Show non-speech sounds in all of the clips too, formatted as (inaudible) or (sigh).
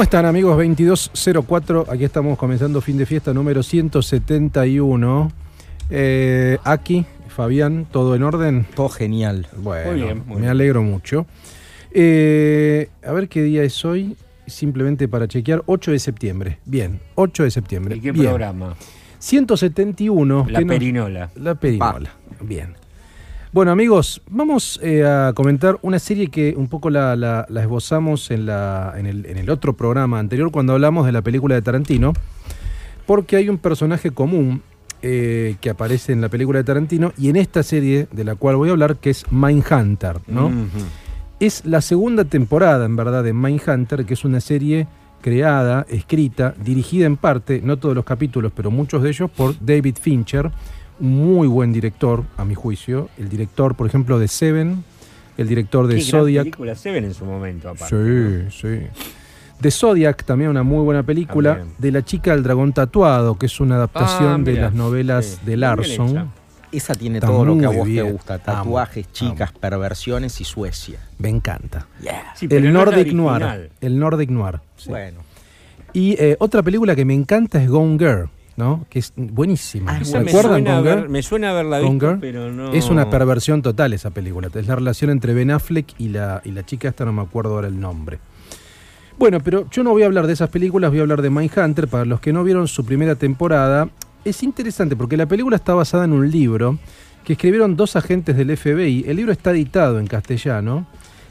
¿Cómo están amigos? 2204, aquí estamos comenzando fin de fiesta número 171. Eh, aquí, Fabián, ¿todo en orden? Todo genial. Bueno, Muy bien, muy me bien. alegro mucho. Eh, a ver qué día es hoy, simplemente para chequear, 8 de septiembre. Bien, 8 de septiembre. ¿Y qué Bien. programa? 171. La perinola. La perinola. Bien. Bueno, amigos, vamos eh, a comentar una serie que un poco la, la- la esbozamos en, la, en, el, en el otro programa anterior cuando hablamos de la película de Tarantino, porque hay un personaje común eh, que aparece en la película de Tarantino y en esta serie de la cual voy a hablar, que es Mindhunter, ¿no? Es la segunda temporada, en verdad, de Mindhunter, que es una serie creada, escrita, dirigida en parte, no todos los capítulos, pero muchos de ellos, por David Fincher, muy buen director, a mi juicio. El director, por ejemplo, de Seven, el director de Qué gran Zodiac. película Seven en su momento, aparte. Sí, sí. De Zodiac, también una muy buena película. También. De La chica del dragón tatuado, que es una adaptación Ah, de las novelas sí, de Larson. Esa tiene Está todo lo que a vos bien. te gusta. Amo, Tatuajes, chicas, perversiones y Suecia. Me encanta. Sí, el no Nordic Noir. El Nordic Noir. sí. Bueno. Y eh, otra película que me encanta es Gone Girl, ¿no? Que es buenísima. Ah, ¿Se me acuerdan suena, me suena haberla visto, Girl. pero no... Es una perversión total esa película. Es la relación entre Ben Affleck y la, y la chica esta, no me acuerdo ahora el nombre. Bueno, pero yo no voy a hablar de esas películas, voy a hablar de Mindhunter. Para los que no vieron su primera temporada, es interesante porque la película está basada en un libro que escribieron dos agentes del FBI. El libro está editado en castellano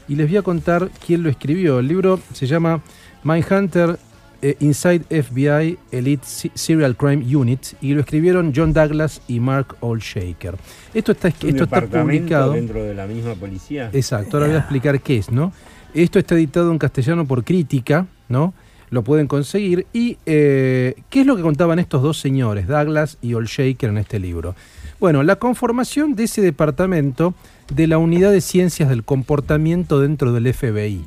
y les voy a contar quién lo escribió. El libro se llama Mindhunter eh, Inside FBI Elite Se- Serial Crime Unit y lo escribieron John Douglas y Mark Olshaker. Esto está, ¿Un esto está publicado. dentro de la misma policía? Exacto, ahora voy a explicar qué es, ¿no? Esto está editado en castellano por Crítica, ¿no? Lo pueden conseguir. ¿Y eh, qué es lo que contaban estos dos señores, Douglas y Olshaker, en este libro? Bueno, la conformación de ese departamento de la Unidad de Ciencias del Comportamiento dentro del FBI.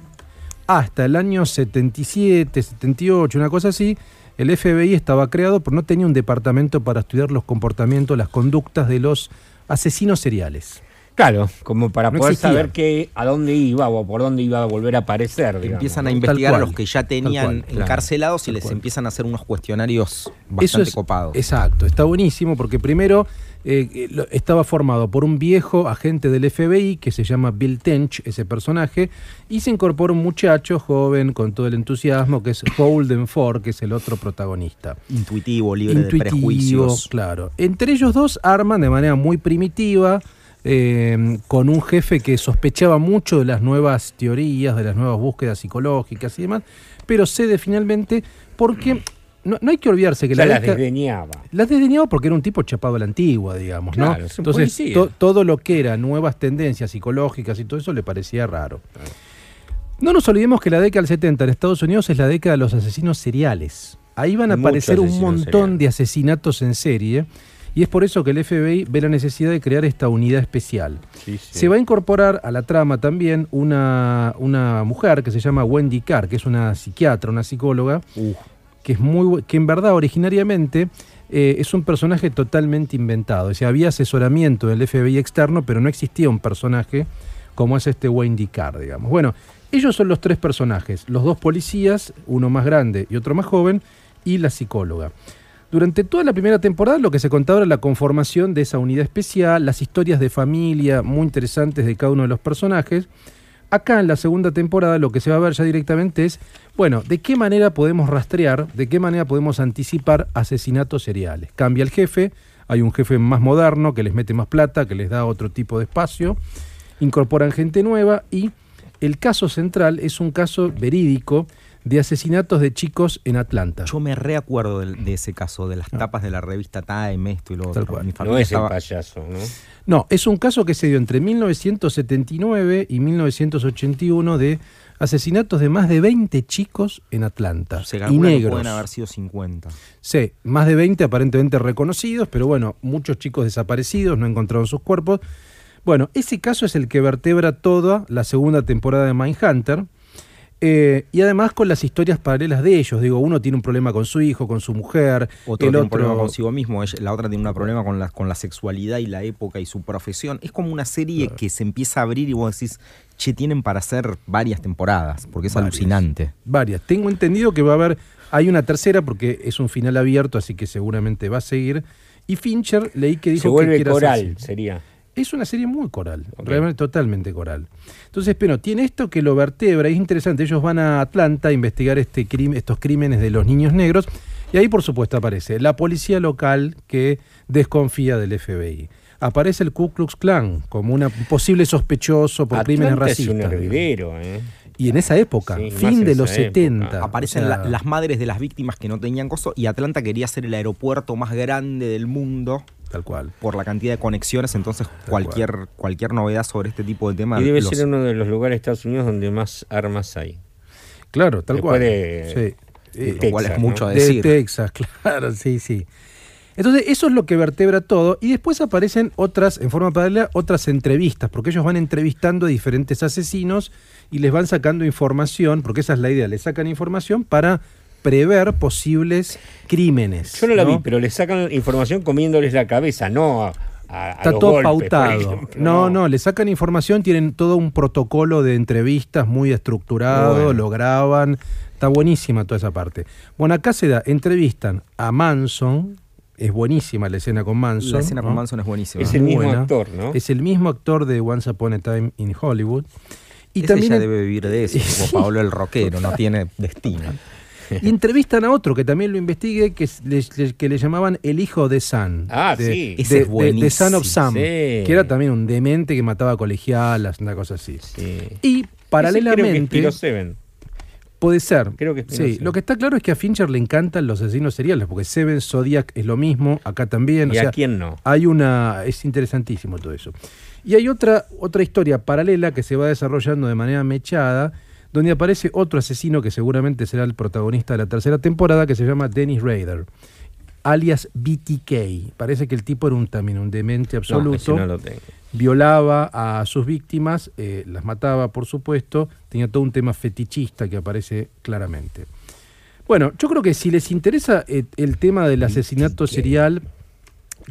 Hasta el año 77, 78, una cosa así, el FBI estaba creado, pero no tenía un departamento para estudiar los comportamientos, las conductas de los asesinos seriales. Claro, como para No poder existía. saber qué, a dónde iba o por dónde iba a volver a aparecer. digamos, Empiezan a investigar a los que ya tenían cual, claro. encarcelados y les cual. empiezan a hacer unos cuestionarios Eso bastante es, copados. Exacto, está buenísimo porque primero eh, eh, estaba formado por un viejo agente del FBI que se llama Bill Tench, ese personaje, y se incorpora un muchacho joven con todo el entusiasmo que es Holden Ford, que es el otro protagonista. Intuitivo, libre de prejuicios. claro. Entre ellos dos arman de manera muy primitiva, eh, con un jefe que sospechaba mucho de las nuevas teorías, de las nuevas búsquedas psicológicas y demás, pero cede finalmente porque no, no hay que olvidarse que Ya la las desdeñaba. las desdeñaba porque era un tipo chapado a la antigua, digamos, ¿no? Claro, es un Entonces, to- todo lo que era nuevas tendencias psicológicas y todo eso le parecía raro. No nos olvidemos que la década del 70 en Estados Unidos es la década de los asesinos seriales. Ahí van a aparecer un montón de asesinatos en serie y es por eso que el FBI ve la necesidad de crear esta unidad especial. Sí, sí. Se va a incorporar a la trama también una, una mujer que se llama Wendy Carr, que es una psiquiatra, una psicóloga, Uf, que es muy que en verdad originariamente eh, es un personaje totalmente inventado. O sea, había asesoramiento del FBI externo, pero no existía un personaje como es este Wendy Carr, digamos. Bueno, ellos son los tres personajes, los dos policías, uno más grande y otro más joven, y la psicóloga. Durante toda la primera temporada lo que se contaba era la conformación de esa unidad especial, las historias de familia muy interesantes de cada uno de los personajes. Acá en la segunda temporada lo que se va a ver ya directamente es, bueno, de qué manera podemos rastrear, de qué manera podemos anticipar asesinatos seriales. Cambia el jefe, hay un jefe más moderno que les mete más plata, que les da otro tipo de espacio, incorporan gente nueva y el caso central es un caso verídico de asesinatos de chicos en Atlanta. Yo me reacuerdo de, ese caso, de las tapas de la revista Time, esto y lo Ah. Tal otro. cual. Mi no es el payaso, ¿no? No, es un caso que se dio entre 1979 y 1981 de asesinatos de más de 20 chicos en Atlanta. Se y negros. pueden haber sido 50. Sí, más de 20 aparentemente reconocidos, pero bueno, muchos chicos desaparecidos, no encontraron sus cuerpos. Bueno, ese caso es el que vertebra toda la segunda temporada de Mindhunter. Eh, y además con las historias paralelas de ellos. Digo, uno tiene un problema con su hijo, con su mujer. Otro el tiene un problema consigo mismo, la otra tiene un problema con la, con la sexualidad y la época y su profesión. Es como una serie que se empieza a abrir y vos decís, che, tienen para hacer varias temporadas, porque es Varias. alucinante. Varias. Tengo entendido que va a haber, hay una tercera porque es un final abierto, así que seguramente va a seguir. Y Fincher leí que dijo Se que vuelve quiere hacer coral, sería. Es una serie muy coral, realmente totalmente coral. Entonces, pero tiene esto que lo vertebra, y es interesante. Ellos van a Atlanta a investigar este crim- estos crímenes de los niños negros, y ahí, por supuesto, aparece la policía local que desconfía del FBI. Aparece el Ku Klux Klan como una- un posible sospechoso por crímenes es racistas. un digamos. hervidero, ¿eh? Y en esa época, Sí, fin de los esa época. 70. Aparecen o sea, la- las madres de las víctimas que no tenían costo y Atlanta quería ser el aeropuerto más grande del mundo Tal cual. por la cantidad de conexiones, entonces cualquier, cualquier novedad sobre este tipo de temas... Y debe los- ser uno de los lugares de Estados Unidos donde más armas hay. Claro, tal Después cual. de- Sí. Eh, lo cual Texas, es mucho ¿no? a de decir. Texas, (laughs) claro, sí, sí. Entonces, eso es lo que vertebra todo. Y después aparecen otras, en forma paralela, otras entrevistas, porque ellos van entrevistando a diferentes asesinos y les van sacando información, porque esa es la idea, les sacan información para prever posibles crímenes. Yo no la vi, pero le sacan información comiéndoles la cabeza, no a, a- a Está los todo golpes, por pautado. ejemplo, No, no, le sacan información, tienen todo un protocolo de entrevistas muy estructurado, Bueno. lo graban. Está buenísima toda esa parte. Bueno, acá se da, entrevistan a Manson, es buenísima la escena con Manson. La escena con. Manson es buenísima. Es el mismo buena. actor, ¿no? Es el mismo actor de Once Upon a Time in Hollywood. Y Ese también ya debe vivir de eso, (laughs) como Pablo el rockero, no tiene destino. Y (laughs) entrevistan a otro que también lo investigue, que, le, que le llamaban el hijo de Sam. Ah, de, sí. Ese de- es de- de Son of. Sam. Sí. Que era también un demente que mataba colegialas, una cosa así. Sí. Y paralelamente. Creo que Seven. Puede ser. Creo que es Sí, lo que está claro es que a Fincher le encantan los asesinos seriales, porque Seven Zodiac es lo mismo, acá también. o ¿Y sea, a quién no? Hay una. Es interesantísimo todo eso. Y hay otra, otra historia paralela que se va desarrollando de manera mechada, donde aparece otro asesino que seguramente será el protagonista de la tercera temporada, que se llama Dennis Rader, alias BTK. Parece que el tipo era un, también un demente absoluto no lo tengo. violaba a sus víctimas, eh, las mataba, por supuesto, tenía todo un tema fetichista que aparece claramente. Bueno, yo creo que si les interesa eh, el tema del asesinato serial,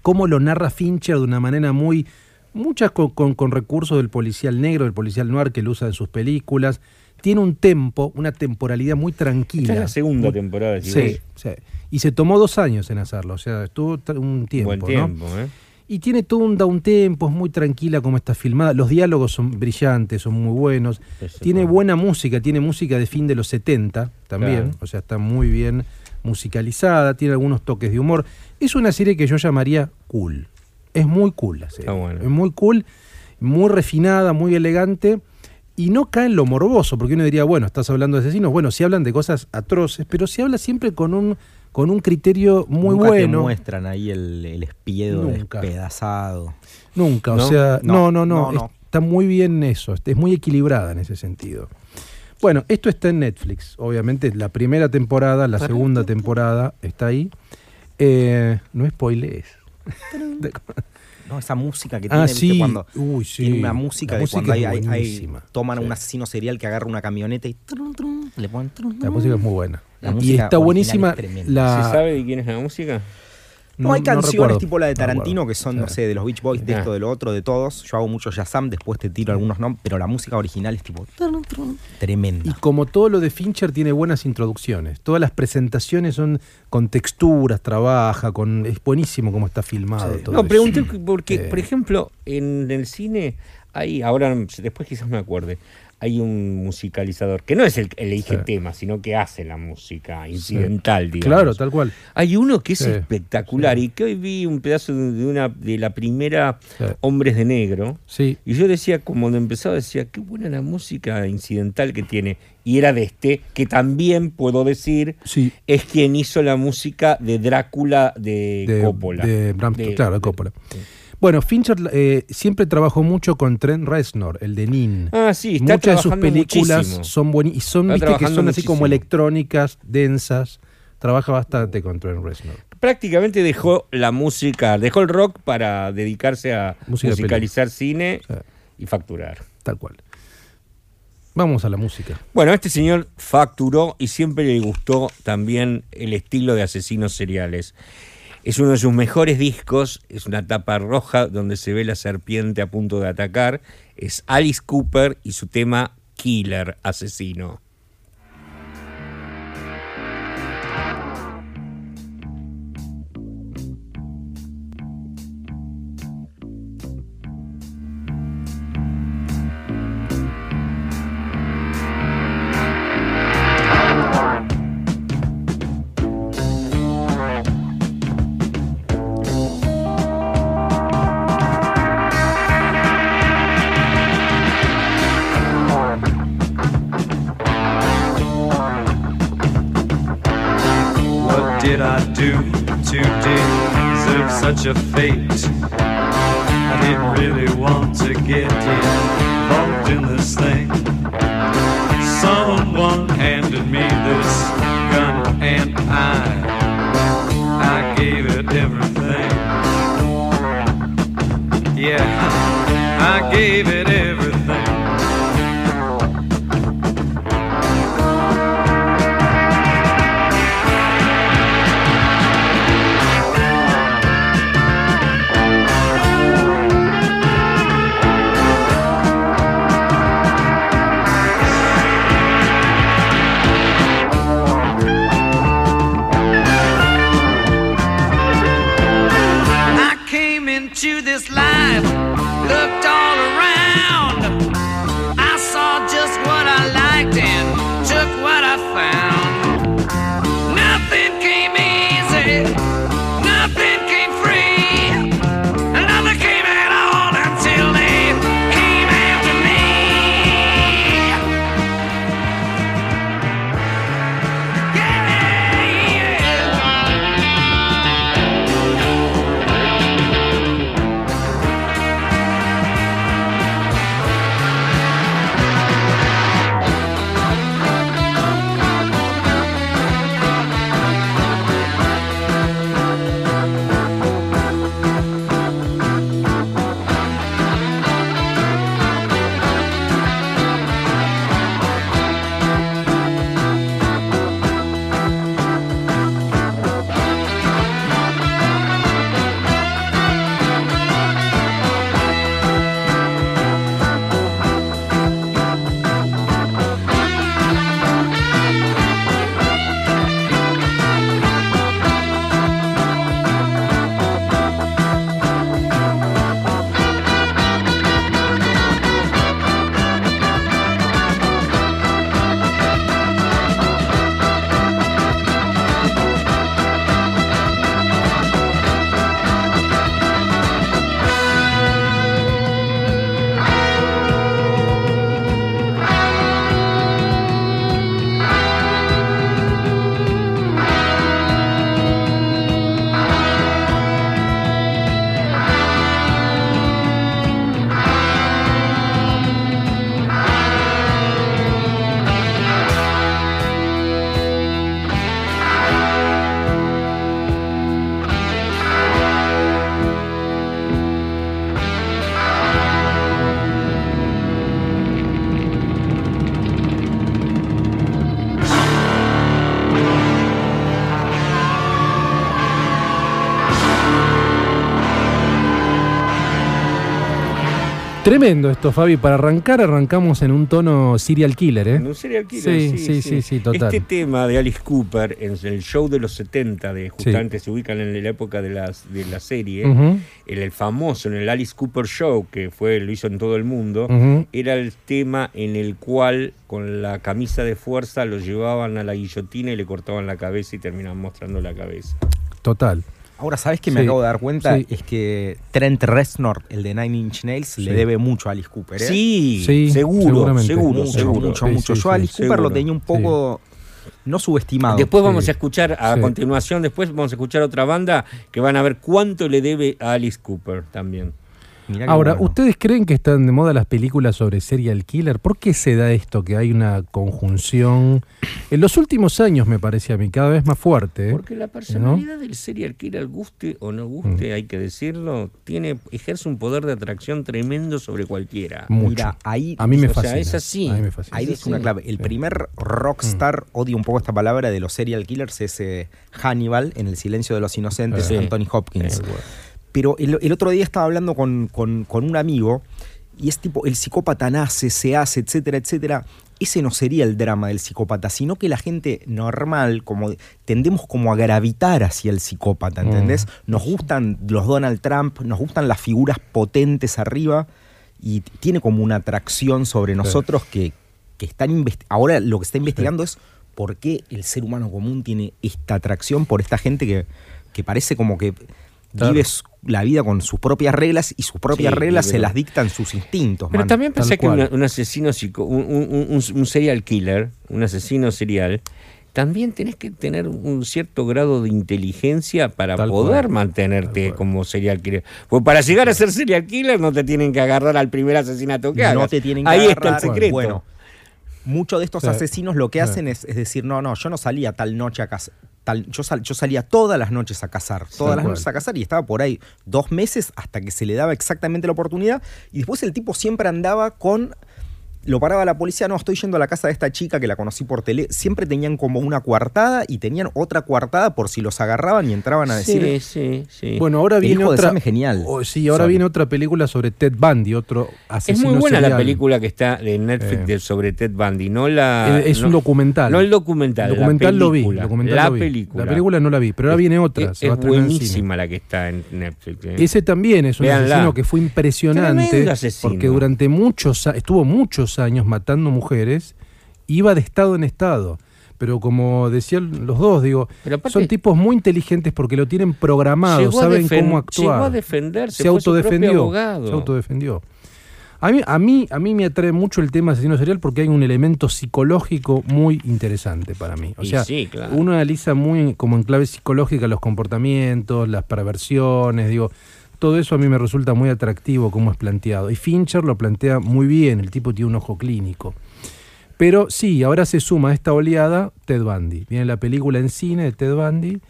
cómo lo narra Fincher de una manera muy, muchas con, con- con recursos del policial negro, del policial noir que lo usa en sus películas, tiene un tempo, una temporalidad muy tranquila. Esta es la segunda Muy- temporada. si Sí, sí. Y se tomó dos años en hacerlo, o sea, estuvo un tiempo. Buen ¿no? tiempo, ¿eh? Y tiene todo un downtempo, es muy tranquila como está filmada. Los diálogos son brillantes, son muy buenos. Eso Tiene buena música, tiene música de fin de los 70 también. Claro. O sea, está muy bien musicalizada, tiene algunos toques de humor. Es una serie que yo llamaría cool. Es muy cool la serie. Está bueno. Es muy cool, muy refinada, muy elegante. Y no cae en lo morboso, porque uno diría, bueno, estás hablando de asesinos. Bueno, se hablan de cosas atroces, pero se habla siempre con un, con un criterio muy Nunca bueno. te muestran ahí el, el espiedo Nunca. despedazado. Nunca, o sea, no, no, No, no, no, no. está muy bien eso, es muy equilibrada en ese sentido. Bueno, esto está en Netflix, obviamente la primera temporada, la segunda temporada está ahí. Eh, no spoilees. (laughs) No, esa música que Ah, tiene, cuando Uy, sí. tiene una música La de música cuando hay, hay- toman a Sí. un asesino serial que agarra una camioneta y trun, trun, le ponen trun, La música es muy buena. La y está buenísima es tremenda. la... ¿Se sabe de quién es la música? No, hay canciones recuerdo. tipo la de No Tarantino que son, no Sí. sé, de los Beach Boys, de Ah. esto, de lo otro, de todos. Yo hago mucho Shazam, después te tiro algunos nombres, pero la música original es tipo trun, Y tremenda. como todo lo de Fincher tiene buenas introducciones. Todas las presentaciones son con texturas, trabaja, con es buenísimo cómo está filmado Sí. todo. No, eso. pregunté porque, Sí. por ejemplo, en el cine hay, ahora después quizás me acuerde, hay un musicalizador que no es el que elige Sí. temas, sino que hace la música incidental, digamos. Claro, tal cual. Hay uno que es Sí, espectacular y que hoy vi un pedazo de de una de la primera. Hombres de Negro Sí, y yo decía, como cuando empezaba, decía, qué buena la música incidental que tiene. Y era de este, que también puedo decir, es quien hizo la música de Drácula de, de, Coppola. de Bram De- claro, de de- Coppola. sí. Bueno, Fincher eh, siempre trabajó mucho con Trent Reznor, el de Nin. Ah, sí, está Muchas de sus películas muchísimo. son buenas y son, Está viste, que son así como electrónicas, densas. Trabaja bastante con Trent Reznor. Prácticamente dejó la música, dejó el rock para dedicarse a Música musicalizar cine y facturar. Tal cual. Vamos a la música. Bueno, este señor facturó y siempre le gustó también el estilo de asesinos seriales. Es uno de sus mejores discos, es una tapa roja donde se ve la serpiente a punto de atacar. Es Alice Cooper y su tema Killer, asesino. Such fate? I didn't really want to get involved in this thing. Someone handed me this gun and I, I gave it everything. Yeah, I gave it Tremendo esto, Fabi. Para arrancar, arrancamos en un tono serial killer, ¿eh? En un serial killer, Sí, sí, sí, sí, total. Este tema de Alice Cooper en el show de los 70, de justamente se ubican en la época de, las, de la serie, Ujú. el, el famoso, en el Alice Cooper Show, que fue lo hizo en todo el mundo, era el tema en el cual con la camisa de fuerza lo llevaban a la guillotina y le cortaban la cabeza y terminaban mostrando la cabeza. Total. Ahora, ¿sabes qué me Sí, acabo de dar cuenta? sí. Es que Trent Reznor, el de Nine Inch Nails, le debe mucho a Alice Cooper. ¿eh? Sí, Sí, seguro, seguro, mucho, seguro. mucho, mucho. sí, Yo a sí, Alice Cooper lo tenía un poco no subestimado. Después Sí. vamos a escuchar, a Sí. continuación, después vamos a escuchar otra banda que van a ver cuánto le debe a Alice Cooper también. Ahora, bueno. ¿ustedes creen que están de moda las películas sobre serial killer? ¿Por qué se da esto? Que hay una conjunción. En los últimos años, me parece a mí, cada vez más fuerte. ¿eh? Porque la personalidad del serial killer, guste o no guste, Mm. hay que decirlo, tiene, ejerce un poder de atracción tremendo sobre cualquiera. Mucho. Mira, ahí a mí me o sea, fascina. es así. A mí me fascina. Ahí Sí, una clave. El Sí. primer rockstar, odio un poco esta palabra, de los serial killers es eh, Hannibal en El silencio de los inocentes, Sí. Anthony Hopkins. Bueno. Pero el, el otro día estaba hablando con, con- con un amigo y es tipo, el psicópata nace, se hace, etcétera, etcétera. Ese no sería el drama del psicópata, sino que la gente normal, como tendemos como a gravitar hacia el psicópata, ¿entendés? Nos gustan los Donald Trump, nos gustan las figuras potentes arriba y tiene como una atracción sobre nosotros que, que están ahora lo que está investigando es por qué el ser humano común tiene esta atracción por esta gente que, que parece como que Claro. vive su- la vida con sus propias reglas y sus propias Sí, reglas se las dictan sus instintos. Pero man. también pensé que una- un asesino, psico- un, un- un- un serial killer, un asesino serial, también tenés que tener un cierto grado de inteligencia para Tal poder cual. mantenerte como serial killer. Porque para llegar a ser serial killer no te tienen que agarrar al primer asesinato que hagas. no te tienen que Ahí agarrar. está el secreto. Bueno, muchos de estos Sí. asesinos lo que Sí. hacen es, es decir, no, no, yo no salía tal noche a cazar. Tal, yo, sal- yo salía todas las noches a cazar, todas Tal las cual. noches a cazar y estaba por ahí dos meses hasta que se le daba exactamente la oportunidad y después el tipo siempre andaba con lo paraba la policía, no, estoy yendo a la casa de esta chica que la conocí por tele. Siempre tenían como una coartada y tenían otra coartada por si los agarraban y entraban a decir. Sí, sí, sí. Bueno, ahora El viene hijo de otra. Es genial. Oh, sí, ahora viene otra película sobre Ted Bundy, otro es asesino muy buena la película que está de Netflix Eh. de- sobre Ted Bundy, no la... Es no- un documental. No el documental, El documental la lo vi. película. el documental la lo vi. película. La película no la vi, pero ahora viene otra. Es, es en buenísima la que está en Netflix. eh. Ese también es un asesino que fue impresionante Tremendo asesino. porque durante muchos estuvo muchos años matando mujeres, iba de estado en estado. Pero como decían los dos, digo, aparte- son tipos muy inteligentes porque lo tienen programado, saben cómo Llegó a actuar. defenderse, Se fue su propio autodefendió. abogado. Se autodefendió. A mí, a, mí, a mí me atrae mucho el tema asesino serial porque hay un elemento psicológico muy interesante para mí. O sea, sí, claro. uno analiza muy como en clave psicológica los comportamientos, las perversiones, digo, todo eso a mí me resulta muy atractivo como es planteado. Y Fincher lo plantea muy bien, el tipo tiene un ojo clínico. Pero sí, ahora se suma a esta oleada Ted Bundy. Viene la película en cine de Ted Bundy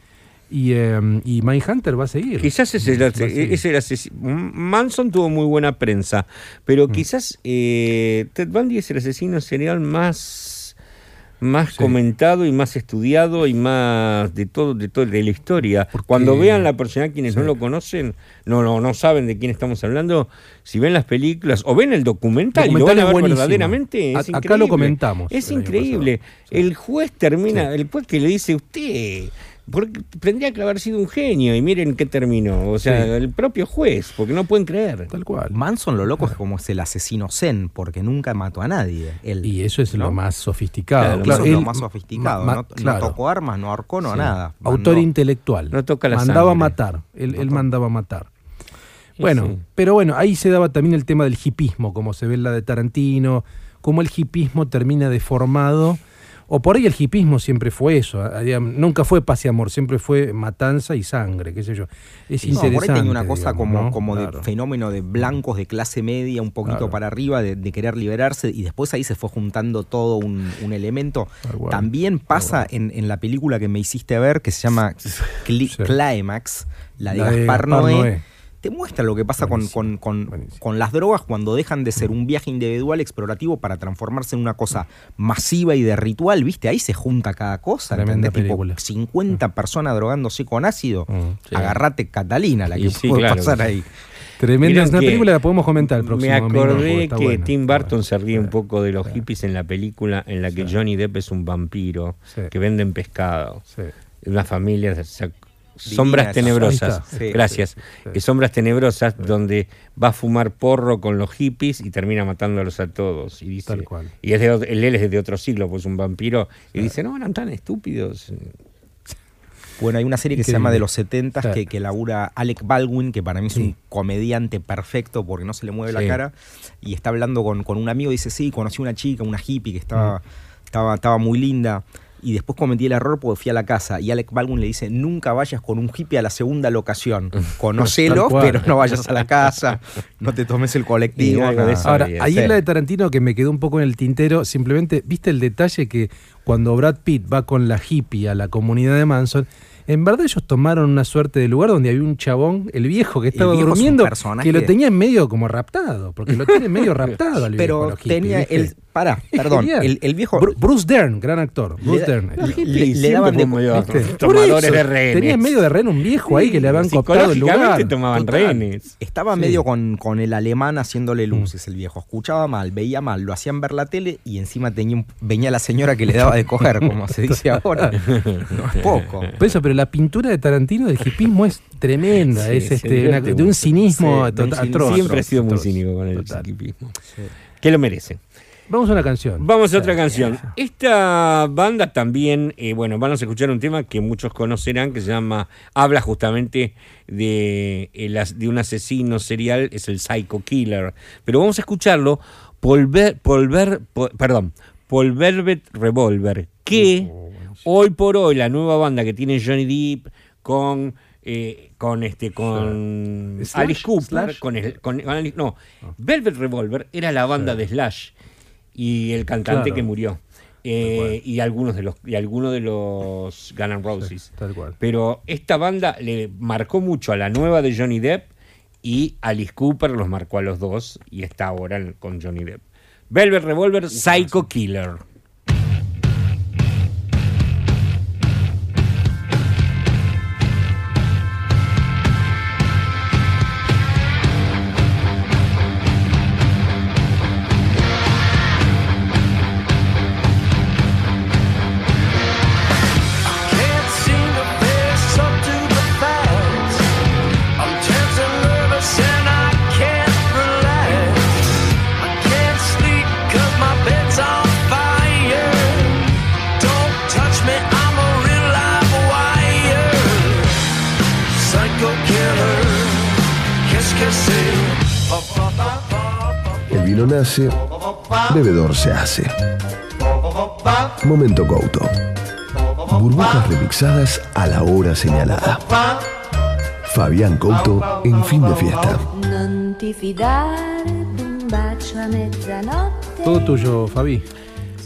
y, eh, y Mindhunter va a seguir. Quizás es el, es asesino. Manson tuvo muy buena prensa, pero Mm. quizás eh, Ted Bundy es el asesino serial más, más Sí. comentado y más estudiado y más de todo, de todo de la historia. Porque- Cuando vean la persona quienes no lo conocen, no, no, no saben de quién estamos hablando, si ven las películas o ven el documental, y lo Documental van a es ver buenísimo. verdaderamente, es A- acá lo comentamos Es increíble. El juez termina, Sí. el juez que le dice usted, porque tendría que haber sido un genio y miren qué terminó. O sea, Sí. el propio juez, porque no pueden creer. Tal cual. Manson lo loco es como es el asesino zen, porque nunca mató a nadie. Él, Y eso es ¿no? lo más sofisticado. Claro, eso es lo más sofisticado. ma- no, no claro. tocó armas, no ahorcó, no Sí. nada. Autor intelectual. No toca la Mandaba sangre. matar. Él, él mandaba matar. Bueno, sí. pero bueno, ahí se daba también el tema del hipismo, como se ve en la de Tarantino, cómo el hipismo termina deformado. O por ahí el hipismo siempre fue eso, ah, digamos, nunca fue paz y amor, siempre fue matanza y sangre, qué sé yo. Es No, interesante. por ahí tenía una cosa digamos, como, ¿no? como Claro. de fenómeno de blancos de clase media, un poquito Claro. para arriba, de, de querer liberarse, y después ahí se fue juntando todo un, un elemento. También pasa en, en la película que me hiciste ver, que se llama (laughs) Sí. Climax, la de La de Gaspar, Gaspar Noé. Noé. Te muestra lo que pasa con, con- con- con las drogas cuando dejan de ser un viaje individual explorativo para transformarse en una cosa masiva y de ritual, ¿viste? Ahí se junta cada cosa, ¿entendés? Tipo, película. 50 personas drogándose con ácido. Mm, sí. Agarrate Catalina, la que sí, puede claro. pasar ahí. Tremenda, es una que película que podemos comentar el próximo Me acordé que buena, Tim Burton se ríe un poco de los Sí. hippies en la película en la que Sí. Johnny Depp es un vampiro Sí. que venden pescado. Sí. Una familia. Sombras tenebrosas. Sí, Gracias. sí, sí. Sombras tenebrosas donde va a fumar porro con los hippies y termina matándolos a todos. Y dice, Tal cual. Y es de, él es de otro siglo, pues un vampiro. Y dice, no, eran tan estúpidos. Bueno, hay una serie que se llama De los 70 Sí. que, que labura Alec Baldwin, que para mí es Sí. un comediante perfecto porque no se le mueve Sí. la cara. Y está hablando con, con un amigo y dice, sí, conocí una chica, una hippie que estaba, estaba, estaba muy linda. Y después cometí el error porque fui a la casa y Alec Baldwin le dice, nunca vayas con un hippie a la segunda locación. (laughs) Conocelo, pero no vayas a la casa, no te tomes el colectivo. Ahora, ahí sí. en la de Tarantino que me quedó un poco en el tintero, simplemente, ¿viste el detalle que cuando Brad Pitt va con la hippie a la comunidad de Manson, en verdad ellos tomaron una suerte de lugar donde había un chabón, el viejo que estaba viejo durmiendo, que lo tenía en medio como raptado, porque lo tiene medio (laughs) raptado al viejo, Pero los hippies, tenía ¿viste? el. Pará, perdón. El, el viejo. Bru- Bruce Dern, gran actor. Bruce Dern. Le- daban de medio tomadores eso, de rehenes. Tenía en medio de rehén un viejo ahí que le habían coptado el lugar. Tomaban Total. rehenes. Estaba Sí. medio con, con el alemán haciéndole Mm. luces, el viejo. Escuchaba mal, veía mal, lo hacían ver la tele y encima tenía un- venía la señora que le daba de coger, como se dice ahora. No es poco. Por eso, pero la pintura de Tarantino del hipismo es tremenda, Sí, es este, una- de un cinismo total, Siempre ha atroz, sido muy cínico con el psiquipismo. Que lo merece. Vamos a una canción. Vamos a otra canción. Esta banda también, eh, bueno, van a escuchar un tema que muchos conocerán que se llama, habla justamente de, as- de un asesino serial, es el Psycho Killer. Pero vamos a escucharlo, Polver, Polver, Po- perdón, Revolver, que hoy por hoy la nueva banda que tiene Johnny Depp con... eh, con este con Slash, Alice Cooper Slash. con, el- con- con Alice- no Velvet Revolver era la banda de Slash y el cantante Claro. que murió. Eh, y algunos de los y algunos de los Guns N' Roses. Tal cual. pero esta banda le marcó mucho a la nueva de Johnny Depp y Alice Cooper los marcó a los dos y está ahora con Johnny Depp. Velvet Revolver Psycho Killer vino nace, bebedor se hace. Momento Couto. Burbujas remixadas a la hora señalada. Fabián Couto en fin de fiesta. Todo tuyo, Fabi.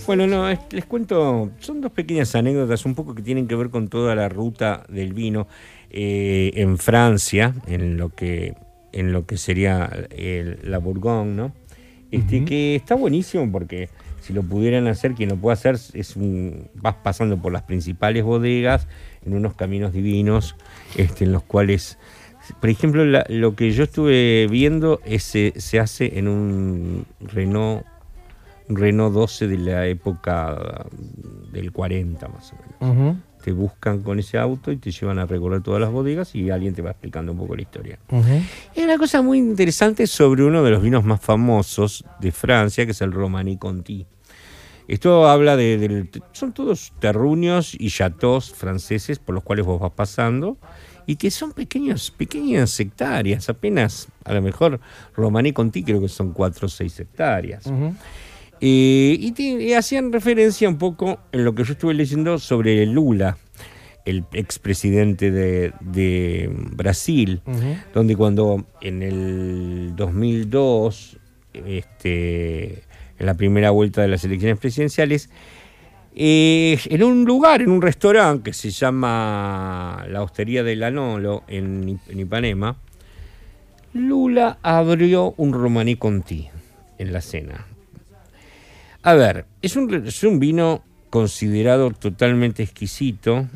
Bueno, no, es- les cuento, son dos pequeñas anécdotas un poco que tienen que ver con toda la ruta del vino eh, en Francia, en lo que, en lo que sería el- la Bourgogne, ¿no? Este, Que está buenísimo porque si lo pudieran hacer, quien lo puede hacer es un, vas pasando por las principales bodegas en unos caminos divinos, este, en los cuales, por ejemplo, la- lo que yo estuve viendo es, se- se hace en un Renault Renault 12 de la época del 40 más o menos. Te buscan con ese auto y te llevan a recorrer todas las bodegas y alguien te va explicando un poco la historia. Hay una cosa muy interesante sobre uno de los vinos más famosos de Francia, que es el Romanée Conti. Esto habla de, son todos terruños y chateaux franceses por los cuales vos vas pasando y que son pequeños, pequeñas hectáreas, apenas, a lo mejor Romanée Conti creo que son 4 o 6 hectáreas. Eh, y, te- y hacían referencia un poco en lo que yo estuve leyendo sobre Lula, el expresidente de, de Brasil, donde cuando en el 2002, este, en la primera vuelta de las elecciones presidenciales, eh, en un lugar, en un restaurante que se llama la Hostería del Anolo en Ipanema, Lula abrió un Romaní Conti en la cena. A ver, es un, es un vino considerado totalmente exquisito.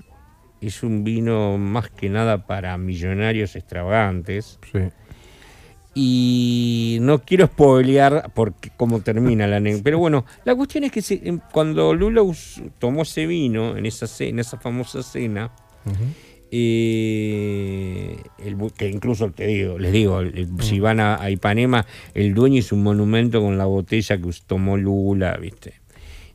Es un vino más que nada para millonarios extravagantes. Sí. Y no quiero spoilear porque cómo termina la anécdota. Pero bueno, la cuestión es que se- cuando Lula tomó ese vino en esa, en esa famosa cena, eh, el que incluso te digo, les digo, el- si van a, a Ipanema, el dueño hizo un monumento con la botella que tomó Lula, ¿viste?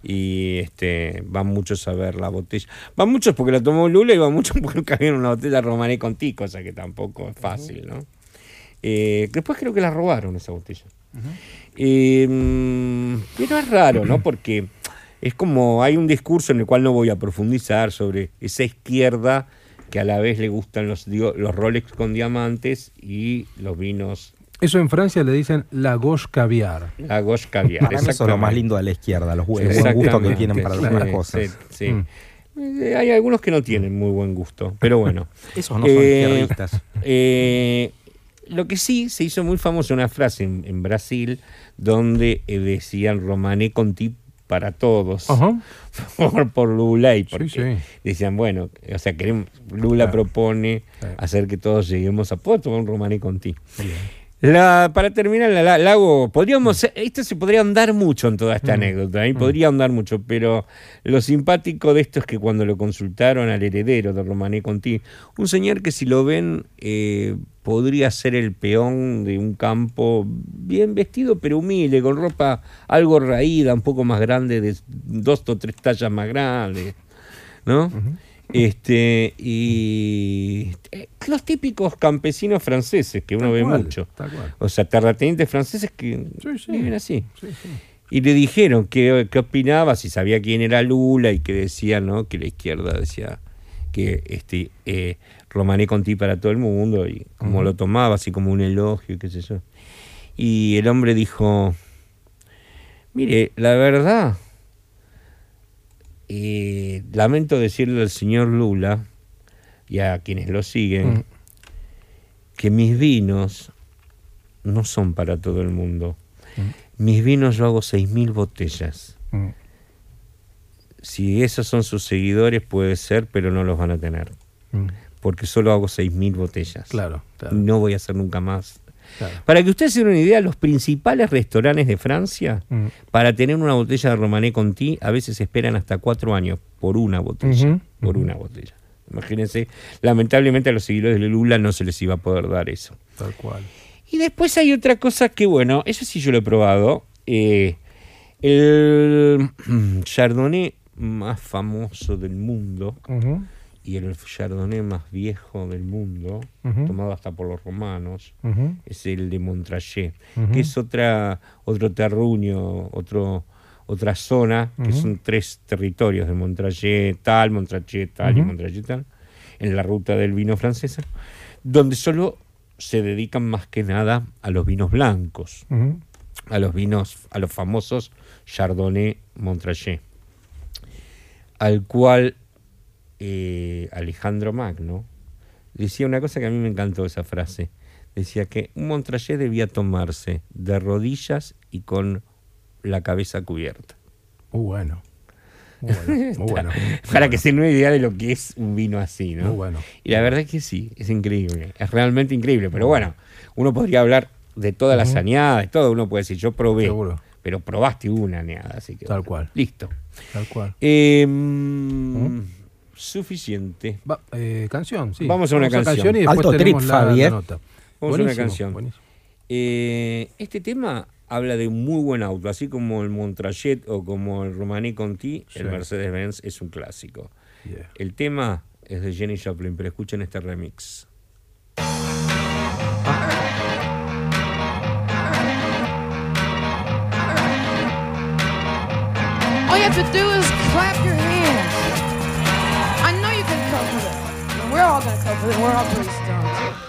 Y este van muchos a ver la botella. Van muchos porque la tomó Lula y van muchos (laughs) porque cayeron una botella Romané Conti, cosa que tampoco es fácil, ¿no? Eh, después creo que la robaron esa botella. Eh, mm, pero es raro, ¿no? Porque es como hay un discurso en el cual no voy a profundizar sobre esa izquierda que a la vez le gustan los, los Rolex con diamantes y los vinos Eso en Francia le dicen la gauche caviar. la gauche caviar. Para mí eso es lo más lindo de la izquierda, los, el buen gusto que tienen para algunas sí, cosas. sí, sí. Mm. Eh, Hay algunos que no tienen muy buen gusto, pero bueno. (laughs) Esos no son Eh, izquierdistas. (laughs) Eh, lo que sí se hizo muy famosa una frase en, en Brasil donde eh, decían Romané Conti para todos Ajá. (laughs) por, por Lula y porque sí. decían bueno o sea queremos Lula Claro. propone Sí. hacer que todos lleguemos a poder tomar un Romané Conti la, para terminar, la, la- la hago, podríamos, esto se podría ahondar mucho en toda esta anécdota, y podría ahondar mucho, pero lo simpático de esto es que cuando lo consultaron al heredero de Romané Conti, un señor que si lo ven eh, podría ser el peón de un campo bien vestido, pero humilde, con ropa algo raída, un poco más grande, de dos o tres tallas más grandes, ¿no? Este, y eh, los típicos campesinos franceses que uno Tal ve cual, mucho. O sea, terratenientes franceses que Sí, sí. viven así. Sí. Y le dijeron qué, qué opinaba, si sabía quién era Lula y que decía, ¿no? Que la izquierda decía que este eh, Romané Conti para todo el mundo y como lo tomaba así como un elogio, qué sé yo. Y el hombre dijo, mire, la verdad, eh, lamento decirle al señor Lula y a quienes lo siguen Mm. que mis vinos no son para todo el mundo. Mis vinos yo hago 6.000 botellas. Mm. Si esos son sus seguidores puede ser, pero no los van a tener. Mm. Porque solo hago 6.000 botellas. Claro, claro, No voy a hacer nunca más. Claro. Para que ustedes se den una idea, los principales restaurantes de Francia, Mm. para tener una botella de Romané Conti, a veces esperan hasta cuatro años por una botella. Por una botella. Imagínense, lamentablemente a los seguidores de Lula no se les iba a poder dar eso. Tal cual. Y después hay otra cosa que, bueno, eso sí yo lo he probado. eh, el (clears throat) Chardonnay más famoso del mundo. Y el Chardonnay más viejo del mundo, tomado hasta por los romanos, es el de Montrachet, que es otra, otro terruño, otro, otra zona, que son tres territorios de Montrachet tal, Montrachet tal y. Montrachet tal, en la ruta del vino francesa, donde solo se dedican más que nada a los vinos blancos, a los vinos, a los famosos Chardonnay Montrachet, al cual eh, Alejandro Magno decía una cosa que a mí me encantó esa frase. Decía que un Montrachet debía tomarse de rodillas y con la cabeza cubierta. Muy bueno. Muy (laughs) bueno. Muy bueno. (laughs) Para que se den una idea de lo que es un vino así, ¿no? Muy bueno. Y la verdad es que sí, es increíble, es realmente increíble. Pero bueno, uno podría hablar de todas las añadas, de todo, uno puede decir, yo probé, Seguro. pero probaste una añada, así que... Tal bueno, cual. Listo. Tal cual. Eh, mm, Suficiente. Va, eh, canción, sí. Vamos a una canción. y después Alto tenemos trip, la, Fabi, la nota. Vamos a una Buenísimo, canción. buenísimo. Eh, este tema habla de un muy buen auto, así como el Montrachet o como el Romané Conti, el Sí. Mercedes-Benz es un clásico. Yeah. El tema es de Jenny Joplin, pero escuchen este remix. All you have to do is clap your hands. We're all gonna with it. We're all pretty stoned.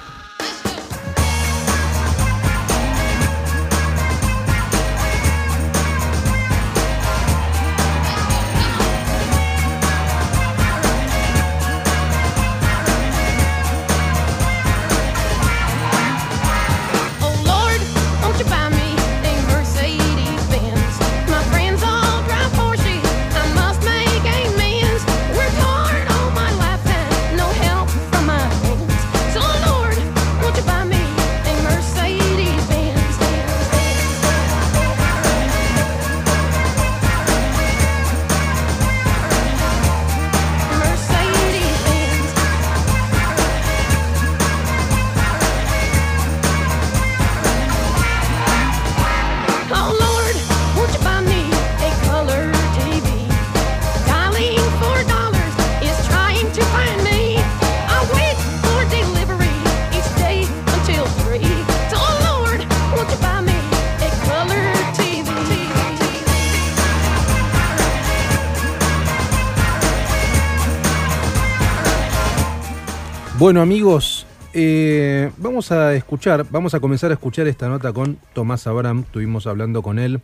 Bueno amigos, eh, vamos a escuchar, vamos a comenzar a escuchar esta nota con Tomás Abraham. Estuvimos hablando con él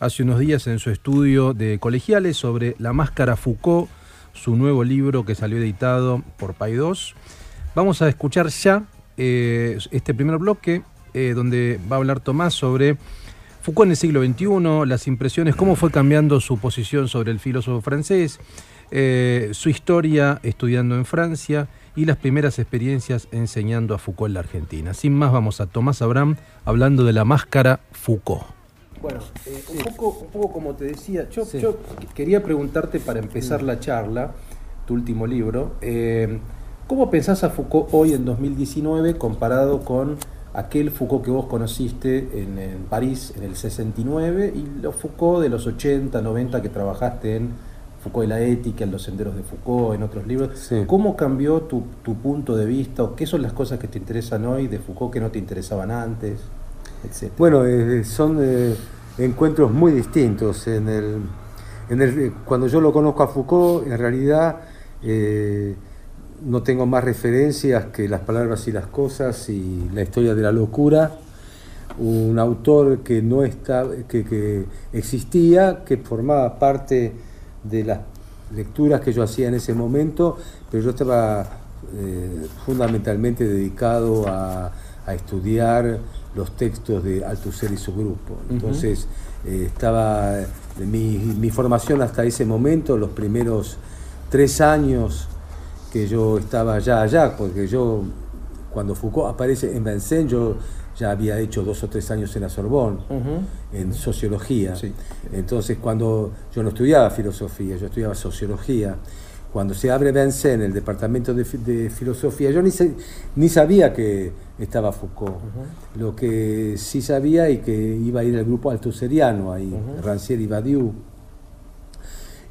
hace unos días en su estudio de colegiales sobre La Máscara Foucault, su nuevo libro que salió editado por Paidós. Vamos a escuchar ya eh, este primer bloque eh, donde va a hablar Tomás sobre Foucault en el siglo XXI, las impresiones, cómo fue cambiando su posición sobre el filósofo francés, su historia estudiando en Francia y las primeras experiencias enseñando a Foucault en la Argentina. Sin más, vamos a Tomás Abraham hablando de la máscara Foucault. Bueno, eh, un, poco, un poco como te decía, yo, Sí. yo quería preguntarte para empezar la charla, tu último libro, eh, ¿cómo pensás a Foucault hoy en 2019 comparado con aquel Foucault que vos conociste en, en París en el 69 y los Foucault de los 80, 90 que trabajaste en Foucault y la ética, en los senderos de Foucault, en otros libros? Sí. ¿Cómo cambió tu, tu punto de vista o qué son las cosas que te interesan hoy de Foucault que no te interesaban antes? Etcétera. Bueno, eh, son eh, encuentros muy distintos. En el, en el- eh, cuando yo lo conozco a Foucault, en realidad eh, no tengo más referencias que las palabras y las cosas y la historia de la locura. Un autor que no está, que, que existía, que formaba parte de las lecturas que yo hacía en ese momento, pero yo estaba eh, fundamentalmente dedicado a, a estudiar los textos de Althusser y su grupo. Entonces, eh, estaba mi, mi formación hasta ese momento, los primeros tres años que yo estaba ya allá, porque yo, cuando Foucault aparece en Vincennes, yo ya había hecho dos o tres años en la Sorbonne, en sociología. Sí. Entonces, cuando yo no estudiaba filosofía, yo estudiaba sociología, cuando se abre Vincennes, el departamento de, de filosofía, yo ni, se- ni sabía que estaba Foucault. Lo que sí sabía y que iba a ir el grupo altuseriano ahí, Rancière y Badiou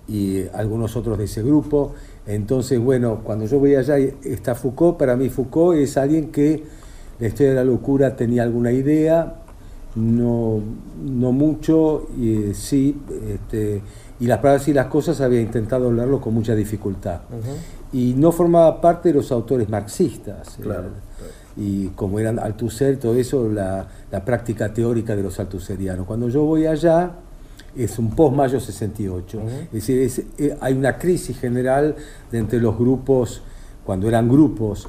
y algunos otros de ese grupo. Entonces, bueno, cuando yo voy allá está Foucault, para mí Foucault es alguien que la historia de la locura tenía alguna idea, no, no mucho, y eh, sí, este, y las palabras y las cosas había intentado hablarlo con mucha dificultad. Y no formaba parte de los autores marxistas. eh, Claro, y como eran Althusser, todo eso, la, la práctica teórica de los althuserianos. Cuando yo voy allá, es un post-mayo 68. Es decir, es, eh, hay una crisis general de entre los grupos, cuando eran grupos,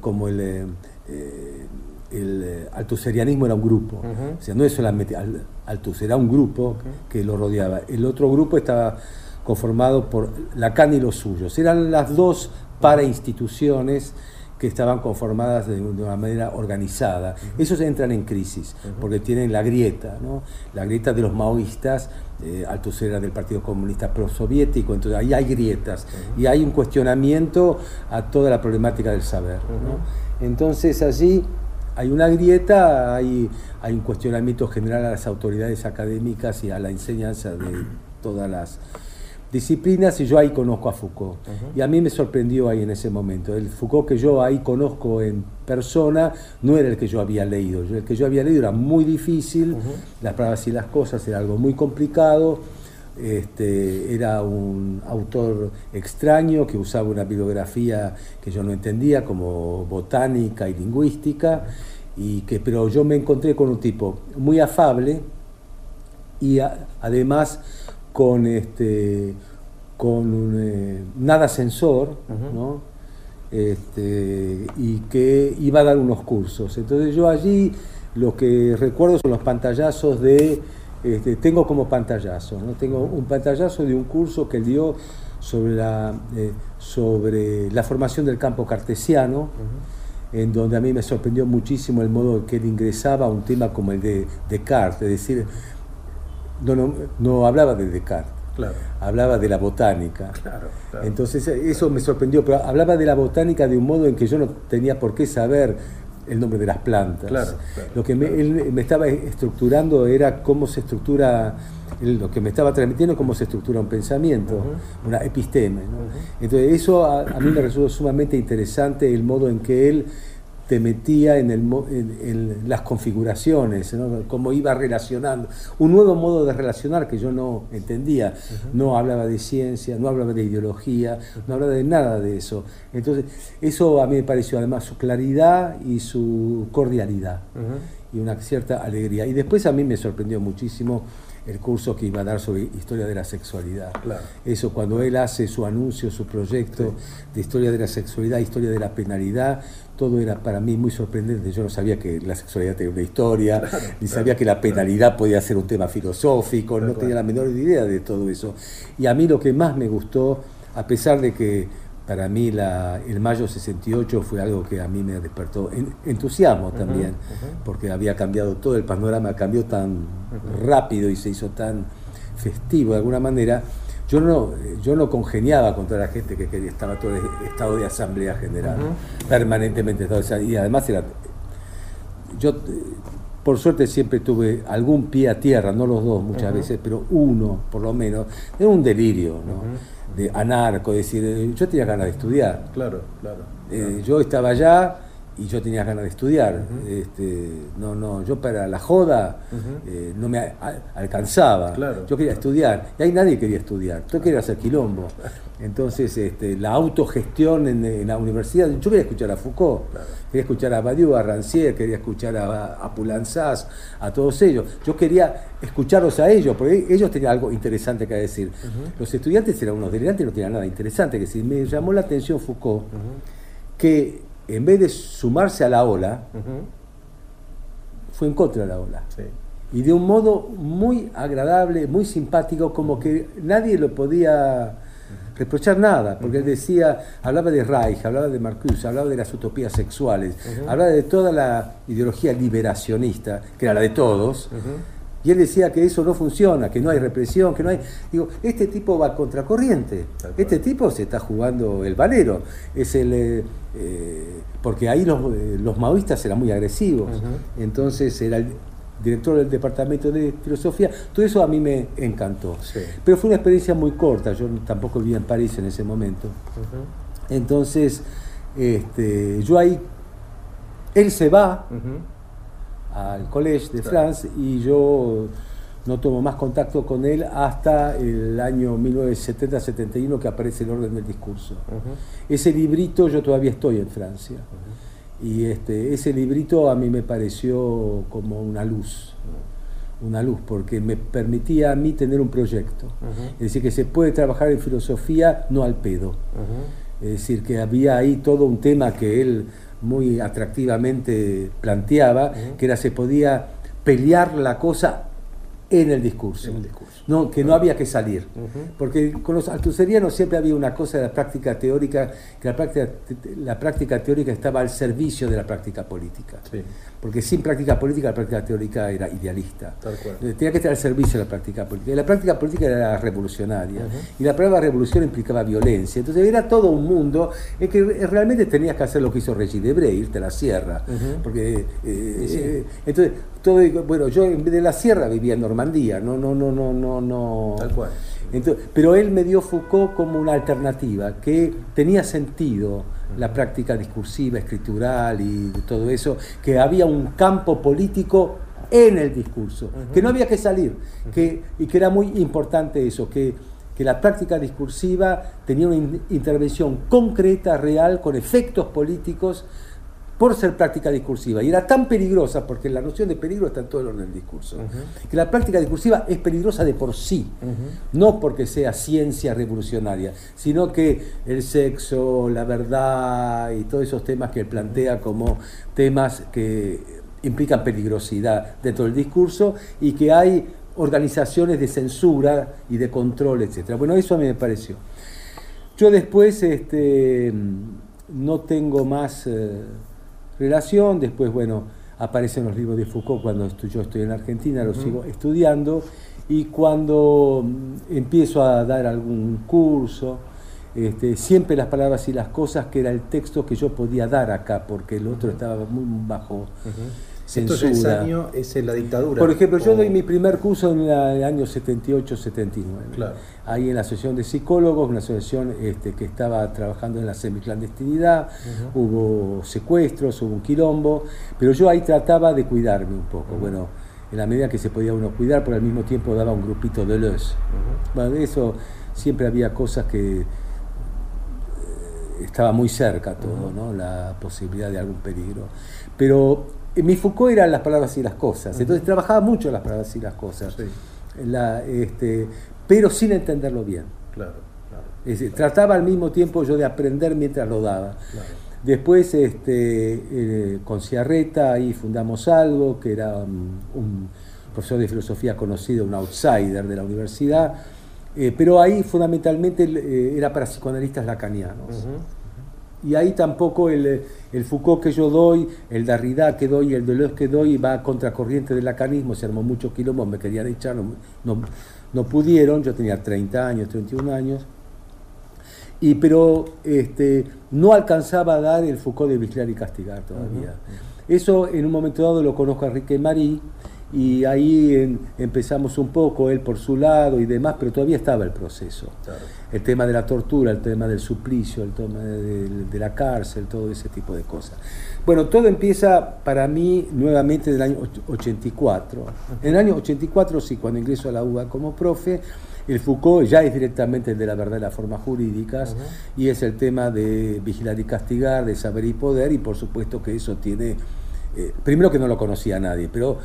como el, eh, el eh, althuserianismo era un grupo. O sea, no es solamente al, Althusser, era un grupo que lo rodeaba. El otro grupo estaba conformado por Lacan y los suyos. Eran las dos para instituciones que estaban conformadas de una manera organizada. Esos entran en crisis, porque tienen la grieta, ¿no? la grieta de los maoístas, eh, Althusser era del Partido Comunista Prosoviético, entonces ahí hay grietas y hay un cuestionamiento a toda la problemática del saber. ¿no? Entonces allí hay una grieta, hay, hay un cuestionamiento general a las autoridades académicas y a la enseñanza de (clears throat) todas las disciplinas y yo ahí conozco a Foucault. Y a mí me sorprendió ahí en ese momento. El Foucault que yo ahí conozco en persona no era el que yo había leído. El que yo había leído era muy difícil, las palabras y las cosas era algo muy complicado. Este, era un autor extraño que usaba una bibliografía que yo no entendía, como botánica y lingüística, y que, pero yo me encontré con un tipo muy afable, y a- además con este con un, eh, nada censor ¿no? Este, y que iba a dar unos cursos entonces yo allí lo que recuerdo son los pantallazos de este, tengo como pantallazo ¿no? tengo un pantallazo de un curso que él dio sobre la eh, sobre la formación del campo cartesiano en donde a mí me sorprendió muchísimo el modo en que él ingresaba a un tema como el de Descartes, es decir, no, no, no hablaba de Descartes, Claro. hablaba de la botánica. Claro, claro. Entonces eso me sorprendió, pero hablaba de la botánica de un modo en que yo no tenía por qué saber el nombre de las plantas. Claro, claro, lo que me, él me estaba estructurando era cómo se estructura, él lo que me estaba transmitiendo, cómo se estructura un pensamiento, una episteme. ¿no? Entonces eso a, a mí me resultó sumamente interesante el modo en que él te metía en, el en- en las configuraciones, ¿no? cómo iba relacionando. Un nuevo modo de relacionar que yo no entendía. No hablaba de ciencia, no hablaba de ideología, no hablaba de nada de eso. Entonces, eso a mí me pareció además su claridad y su cordialidad y una cierta alegría. Y después a mí me sorprendió muchísimo el curso que iba a dar sobre historia de la sexualidad. Claro. Eso, cuando él hace su anuncio, su proyecto de historia de la sexualidad, historia de la penalidad, todo era para mí muy sorprendente. Yo no sabía que la sexualidad tenía una historia, ni sabía que la penalidad podía ser un tema filosófico, no tenía la menor idea de todo eso. Y a mí lo que más me gustó, a pesar de que para mí la, el mayo 68 fue algo que a mí me despertó en- entusiasmo también, porque había cambiado todo, el panorama cambió tan rápido y se hizo tan festivo de alguna manera. Yo no, yo no congeniaba con toda la gente que estaba todo el estado de asamblea general, permanentemente. estado de- y además era, yo por suerte siempre tuve algún pie a tierra, no los dos muchas veces, pero uno por lo menos, era un delirio, ¿no? De anarco, es decir, eh, yo tenía ganas de estudiar. Claro, claro. Eh, yo estaba allá y yo tenía ganas de estudiar. este, no, no, yo para la joda eh, no me a- alcanzaba. Claro, yo quería estudiar. Y ahí nadie quería estudiar. Yo quería hacer quilombo. (laughs) Entonces, este, la autogestión en, en la universidad, yo quería escuchar a Foucault, quería escuchar a Badiou, a Rancière, quería escuchar a, a Poulanzas, a todos ellos. Yo quería escucharlos a ellos, porque ellos tenían algo interesante que decir. Los estudiantes eran unos delirantes y no tenían nada interesante que decir. Me llamó la atención Foucault, que en vez de sumarse a la ola, fue en contra de la ola. Sí. Y de un modo muy agradable, muy simpático, como que nadie lo podía reprochar nada, porque él decía, hablaba de Reich, hablaba de Marcuse, hablaba de las utopías sexuales, hablaba de toda la ideología liberacionista, que era la de todos, y él decía que eso no funciona, que no hay represión, que no hay... Digo, este tipo va contracorriente, este tipo se está jugando el valero, es el... eh, eh, porque ahí los, eh, los maoístas eran muy agresivos, entonces era el director del departamento de filosofía, todo eso a mí me encantó. Sí. Pero fue una experiencia muy corta, yo tampoco vivía en París en ese momento. Entonces, este, yo ahí, él se va al Collège de France y yo no tomo más contacto con él hasta el año 1970-71 que aparece el orden del discurso. Ese librito, yo todavía estoy en Francia. Y este, ese librito a mí me pareció como una luz, una luz, porque me permitía a mí tener un proyecto. Es decir, que se puede trabajar en filosofía no al pedo. Es decir, que había ahí todo un tema que él muy atractivamente planteaba, que era se podía pelear la cosa en el discurso. En el discurso. No, que no había que salir. Porque con los altuserianos siempre había una cosa de la práctica teórica, que la práctica, la práctica teórica estaba al servicio de la práctica política. Sí. Porque sin práctica política, la práctica teórica era idealista. Tenía que estar al servicio de la práctica política. Y la práctica política era revolucionaria. Y la palabra revolución implicaba violencia. Entonces era todo un mundo en que re- realmente tenías que hacer lo que hizo Regis Debray, irte a la sierra. Porque, eh, eh, entonces, todo, bueno, yo en vez de la sierra vivía en Normandía. No, no, no, no, no, no. Tal cual. Entonces, pero él me dio Foucault como una alternativa, que tenía sentido la práctica discursiva, escritural y todo eso, que había un campo político en el discurso, que no había que salir, que, y que era muy importante eso, que, que la práctica discursiva tenía una in- intervención concreta, real, con efectos políticos, por ser práctica discursiva. Y era tan peligrosa, porque la noción de peligro está en todo el orden del discurso, que la práctica discursiva es peligrosa de por sí, no porque sea ciencia revolucionaria, sino que el sexo, la verdad y todos esos temas que él plantea como temas que implican peligrosidad dentro del discurso y que hay organizaciones de censura y de control, etc. Bueno, eso a mí me pareció. Yo después este, no tengo más eh, relación, después, bueno, aparecen los libros de Foucault cuando yo estoy en Argentina, los sigo estudiando, y cuando mm, empiezo a dar algún curso, este, siempre las palabras y las cosas, que era el texto que yo podía dar acá, porque el otro estaba muy bajo. Censura. Entonces, ese año es en la dictadura. Por ejemplo, yo doy mi primer curso en el año 78-79. Claro. Ahí en la Asociación de Psicólogos, una asociación este, que estaba trabajando en la semiclandestinidad, hubo secuestros, hubo un quilombo, pero yo ahí trataba de cuidarme un poco. Bueno, en la medida que se podía uno cuidar, pero al mismo tiempo daba un grupito de los. Bueno, de eso siempre había cosas que eh, estaba muy cerca todo, ¿no? La posibilidad de algún peligro. Pero mi Foucault eran las palabras y las cosas. Entonces trabajaba mucho las palabras y las cosas. Sí. La, este, pero sin entenderlo bien. Claro, claro. Es decir, trataba al mismo tiempo yo de aprender mientras lo daba. Claro. Después este, eh, con Ciarreta ahí fundamos algo, que era um, un profesor de filosofía conocido, un outsider de la universidad, eh, pero ahí fundamentalmente eh, era para psicoanalistas lacanianos. Y ahí tampoco el, el Foucault que yo doy, el Derrida que doy, el Deleuze que doy va a contracorriente del lacanismo, se armó mucho quilombo, me querían echar, no, no, no pudieron, yo tenía 30 años, 31 años, y, pero este, no alcanzaba a dar el Foucault de vigilar y castigar todavía. Eso en un momento dado lo conozco a Enrique Marí y ahí en- empezamos un poco, él por su lado y demás, pero todavía estaba el proceso. Claro. El tema de la tortura, el tema del suplicio, el tema de, de la cárcel, todo ese tipo de cosas. Bueno, todo empieza para mí nuevamente en el año och- 84. En el año 84, sí, cuando ingreso a la UBA como profe, el Foucault ya es directamente el de la verdad y las formas jurídicas y es el tema de vigilar y castigar, de saber y poder y por supuesto que eso tiene, eh, primero que no lo conocía nadie, pero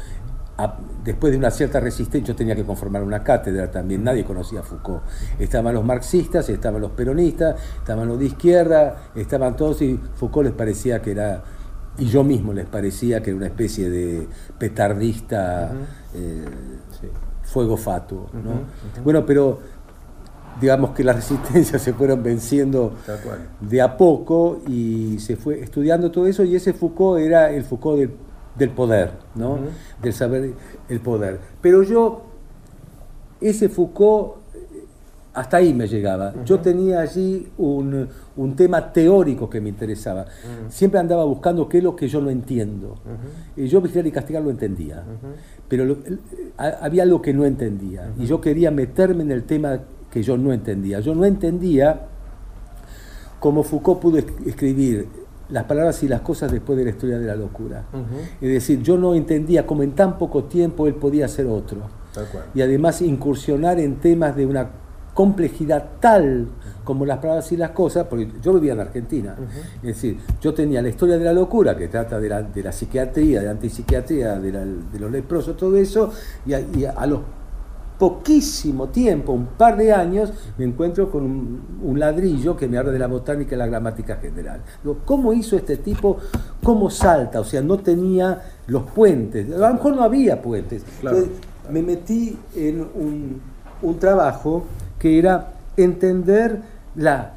después de una cierta resistencia yo tenía que conformar una cátedra también, nadie conocía a Foucault. Estaban los marxistas, estaban los peronistas, estaban los de izquierda, estaban todos y Foucault les parecía que era, y yo mismo les parecía que era una especie de petardista. eh, Sí. fuego fatuo. ¿no? Bueno, pero digamos que las (laughs) resistencias se fueron venciendo de a poco y se fue estudiando todo eso y ese Foucault era el Foucault del, del poder, ¿no? Del saber el poder. Pero yo, ese Foucault, hasta ahí me llegaba. Yo tenía allí un, un tema teórico que me interesaba. Siempre andaba buscando qué es lo que yo no entiendo. Y yo vigilar y castigar lo entendía. Pero lo- había algo que no entendía. Y yo quería meterme en el tema que yo no entendía. Yo no entendía cómo Foucault pudo es- escribir las palabras y las cosas después de la historia de la locura. Es decir, yo no entendía cómo en tan poco tiempo él podía ser otro. Tal cual. Y además incursionar en temas de una complejidad tal como las palabras y las cosas, porque yo vivía en Argentina. Es decir, yo tenía la historia de la locura, que trata de la, de la psiquiatría, de la antipsiquiatría, de, la- de los leprosos, todo eso, y a, y a los poquísimo tiempo, un par de años, me encuentro con un, un ladrillo que me habla de la botánica y la gramática general. Digo, ¿Cómo hizo este tipo? ¿Cómo salta? O sea, no tenía los puentes. A lo mejor no había puentes. Claro. Entonces, me metí en un, un trabajo que era entender la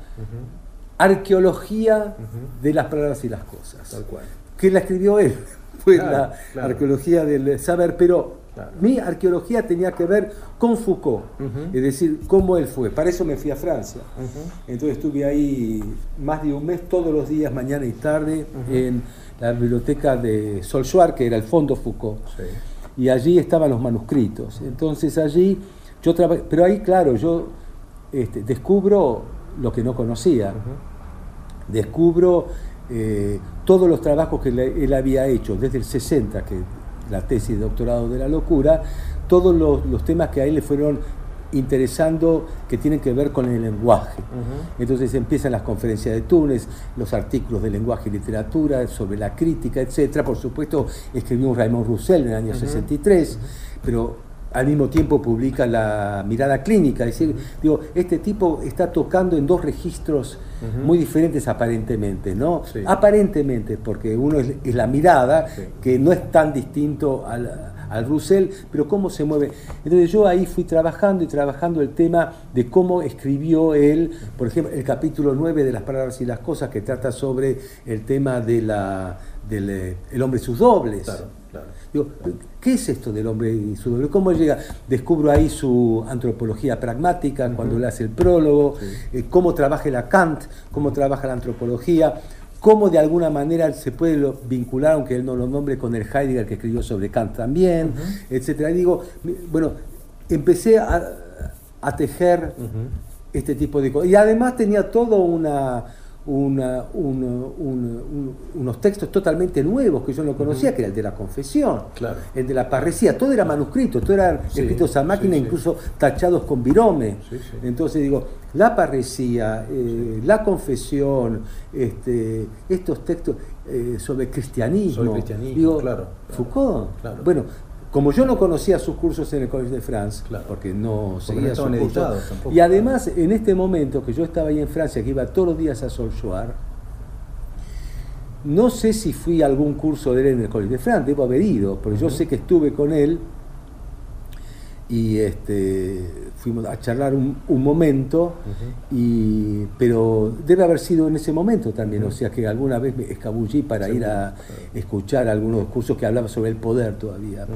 arqueología de las palabras y las cosas Tal cual. que la escribió él, fue Claro, la claro. arqueología del saber, pero Claro. mi arqueología tenía que ver con Foucault, es decir, cómo él fue. Para eso me fui a Francia. Entonces estuve ahí más de un mes, todos los días, mañana y tarde, en la biblioteca de Solchoir, que era el Fondo Foucault. Sí. Y allí estaban los manuscritos. Entonces allí, yo trabajé, pero ahí, claro, yo este, descubro lo que no conocía descubro eh, todos los trabajos que él había hecho desde el 60, que la tesis de doctorado de la locura, todos los, los temas que a él le fueron interesando que tienen que ver con el lenguaje. Entonces empiezan las conferencias de Túnez, los artículos de lenguaje y literatura, sobre la crítica, etcétera. Por supuesto, escribió un Raymond Roussel en el año 63, pero al mismo tiempo publica la mirada clínica, es decir, digo, este tipo está tocando en dos registros muy diferentes aparentemente, ¿no? Sí. Aparentemente, porque uno es, es la mirada, Sí. que no es tan distinto al, al Roussel, pero cómo se mueve. Entonces yo ahí fui trabajando y trabajando el tema de cómo escribió él, por ejemplo, el capítulo 9 de las palabras y las cosas, que trata sobre el tema de la, del eh, el hombre y sus dobles. Claro, claro. Digo, ¿qué es esto del hombre y su doble? ¿Cómo llega? Descubro ahí su antropología pragmática cuando le hace el prólogo, eh, cómo trabaja la Kant, cómo trabaja la antropología, cómo de alguna manera se puede lo- vincular, aunque él no lo nombre, con el Heidegger que escribió sobre Kant también, etcétera. Y digo, bueno, empecé a, a tejer este tipo de cosas. Y además tenía todo una, una- un- un- un- unos textos totalmente nuevos que yo no conocía, que era el de la confesión, Claro. el de la parresía, todo era manuscrito, todo era Sí, escritos a máquina, sí, sí. incluso tachados con virome. Entonces digo, la parresía, eh, la confesión, este, estos textos eh, sobre cristianismo. Sobre cristianismo, digo, claro, claro. Foucault. Claro. Bueno, como yo no conocía sus cursos en el Collège de France, Claro. porque no Porque seguía no sus cursos, editados tampoco. y además en este momento que yo estaba ahí en Francia, que iba todos los días a Solchoir, no sé si fui a algún curso de él en el Collège de France, debo haber ido, porque yo sé que estuve con él y este, fuimos a charlar un, un momento, y, pero debe haber sido en ese momento también, o sea que alguna vez me escabullí para ir a escuchar algunos cursos que hablaban sobre el poder todavía.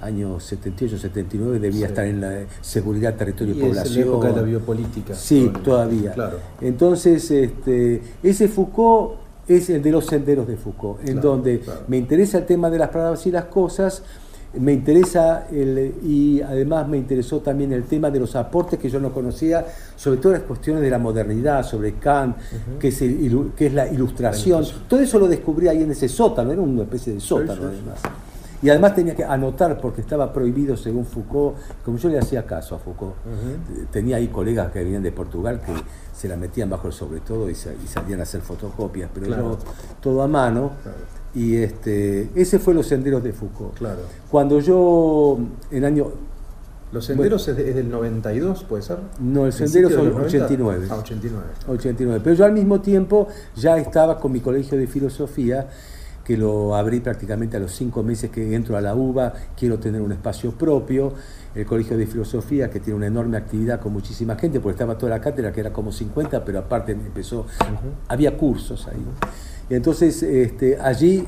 Años 78, 79 debía estar en la seguridad, territorio y, Y es población. la época de la biopolítica. Sí, todavía. Claro. Entonces, este, ese Foucault es el de los senderos de Foucault, en Claro, donde me interesa el tema de las palabras y las cosas, me interesa el, y además me interesó también el tema de los aportes que yo no conocía, sobre todo las cuestiones de la modernidad, sobre Kant, que, es el ilu- que es la ilustración. La. Todo eso lo descubrí ahí en ese sótano, era una especie de sótano sí, sí. además. Y además tenía que anotar porque estaba prohibido según Foucault, como yo le hacía caso a Foucault. Tenía ahí colegas que venían de Portugal que se la metían bajo el sobre todo y, sa- y salían a hacer fotocopias, pero Claro. yo todo a mano. Claro. Y este, ese fue los senderos de Foucault. Claro. Cuando yo, en año, Los senderos es, de- es del 92, ¿puede ser? No, el ¿Principio sendero de son los 90? 89. Ah, 89. 89. Pero yo al mismo tiempo ya estaba con mi colegio de filosofía, que lo abrí prácticamente a los cinco meses que entro a la UBA, quiero tener un espacio propio, el colegio de filosofía que tiene una enorme actividad con muchísima gente, porque estaba toda la cátedra que era como 50, pero aparte empezó, había cursos ahí. Y entonces este, allí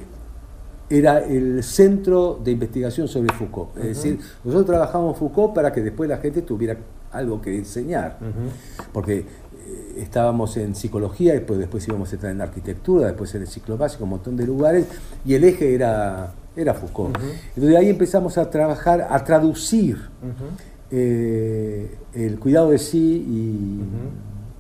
era el centro de investigación sobre Foucault. Es decir, nosotros trabajamos Foucault para que después la gente tuviera algo que enseñar. Porque eh, estábamos en psicología, después, después íbamos a entrar en arquitectura, después en el ciclo básico, un montón de lugares, y el eje era, era Foucault. Entonces ahí empezamos a trabajar, a traducir eh, el cuidado de sí y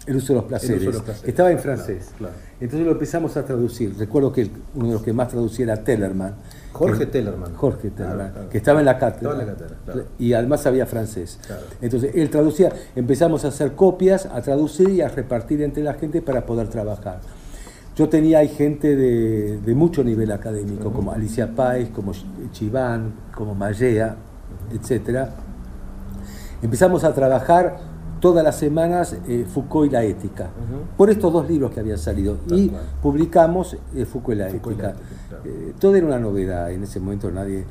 el uso de los placeres. de los placeres. Estaba en francés. claro. Entonces lo empezamos a traducir. Recuerdo que uno de los que más traducía era Tellerman. Jorge Que- Tellerman. Jorge Tellerman, claro. que estaba en la cátedra. Estaba en la cátedra. Y además sabía francés. Entonces él traducía, empezamos a hacer copias, a traducir y a repartir entre la gente para poder trabajar. Yo tenía ahí gente de, de mucho nivel académico, como Alicia Páez, como Chiván, como Mallea, etcétera. Empezamos a trabajar todas las semanas eh, Foucault y la ética, por estos dos libros que habían salido. Tal y cual. publicamos eh, Foucault y la Foucault la ética. claro. Eh, todo era una novedad, en ese momento nadie...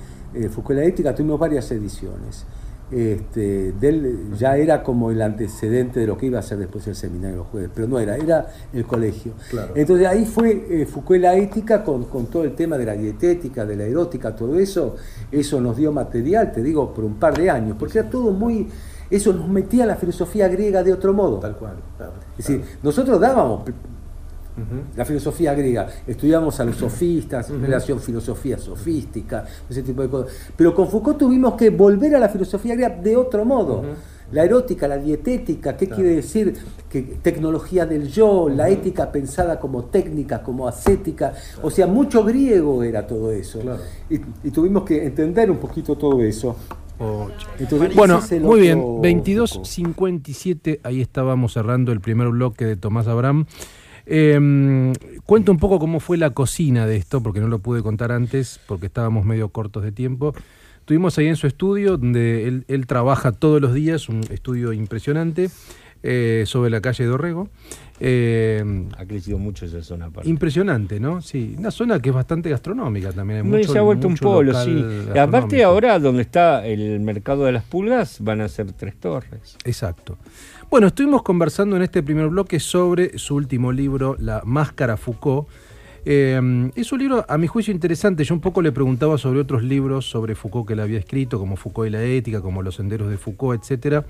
Foucault y la ética tuvimos varias ediciones. Este, del, ya era como el antecedente de lo que iba a ser después el seminario los jueves, pero no era, era el colegio. Claro. Entonces ahí fue eh, Foucault y la ética con, con todo el tema de la dietética, de la erótica, todo eso, eso nos dio material, te digo, por un par de años, porque era todo muy, eso nos metía a la filosofía griega de otro modo. Tal cual. claro, Es decir, nosotros dábamos la filosofía griega, estudiamos a los sofistas, relación filosofía sofística, ese tipo de cosas. Pero con Foucault tuvimos que volver a la filosofía griega de otro modo. La erótica, la dietética, ¿qué Claro. quiere decir? Que tecnología del yo, la ética pensada como técnica, como ascética, o sea, mucho griego era todo eso. Y tuvimos que entender un poquito todo eso. Entonces, Bueno, muy bien, otro Foucault. 22.57, ahí estábamos cerrando el primer bloque de Tomás Abraham. Eh, cuenta un poco cómo fue la cocina de esto, porque no lo pude contar antes, porque estábamos medio cortos de tiempo. Estuvimos ahí en su estudio, donde él, él trabaja todos los días, un estudio impresionante, eh, sobre la calle de Orrego. Eh, Ha crecido mucho esa zona aparte. impresionante, ¿no? Sí, una zona que es bastante gastronómica también. Hay No, y mucho- se ha vuelto un polo, sí. Y aparte ahora donde está el mercado de las pulgas van a ser tres torres. Exacto. Bueno, estuvimos conversando en este primer bloque sobre su último libro, La Máscara Foucault. Eh, es un libro, a mi juicio, interesante. Yo un poco le preguntaba sobre otros libros sobre Foucault que él había escrito, como Foucault y la ética, como Los senderos de Foucault, etcétera.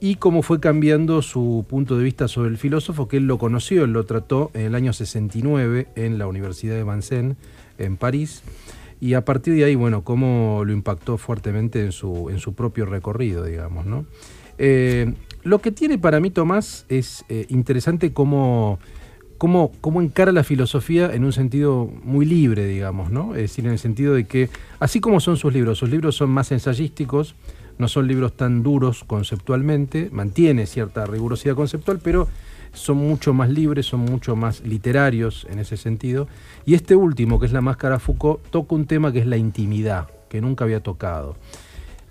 Y cómo fue cambiando su punto de vista sobre el filósofo, que él lo conoció, él lo trató en el año 69 en la Universidad de Vincennes, en París, y a partir de ahí, bueno, cómo lo impactó fuertemente en su, en su propio recorrido, digamos, ¿no? Eh, lo que tiene para mí Tomás es eh, interesante cómo, cómo, cómo encara la filosofía en un sentido muy libre, digamos, ¿no? Es decir, en el sentido de que, así como son sus libros, sus libros son más ensayísticos, no son libros tan duros conceptualmente, mantiene cierta rigurosidad conceptual, pero son mucho más libres, son mucho más literarios en ese sentido. Y este último, que es La Máscara Foucault, toca un tema que es la intimidad, que nunca había tocado.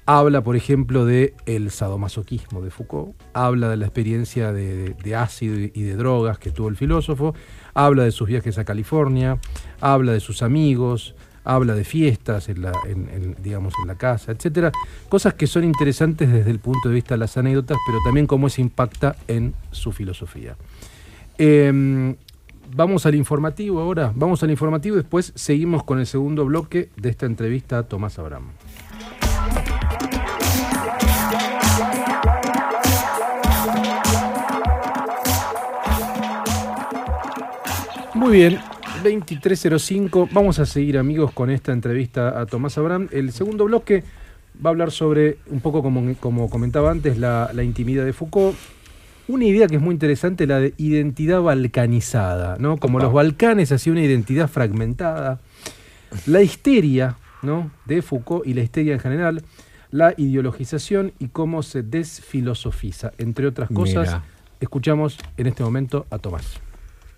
Habla, por ejemplo, de el sadomasoquismo de Foucault, habla de la experiencia de, de ácido y de drogas que tuvo el filósofo, habla de sus viajes a California, habla de sus amigos, habla de fiestas en la, digamos, en la casa, etcétera. Cosas que son interesantes desde el punto de vista de las anécdotas, pero también cómo eso impacta en su filosofía. Eh, vamos al informativo ahora, vamos al informativo y después seguimos con el segundo bloque de esta entrevista a Tomás Abraham. Muy bien, 2305. Vamos a seguir, amigos, con esta entrevista a Tomás Abraham. El segundo bloque va a hablar sobre, un poco como, como comentaba antes, la, la intimidad de Foucault. Una idea que es muy interesante, la de identidad balcanizada, ¿no? Como los Balcanes, así una identidad fragmentada. La histeria, ¿no? De Foucault y la histeria en general, la ideologización y cómo se desfilosofiza, entre otras cosas. Mira. Escuchamos en este momento a Tomás.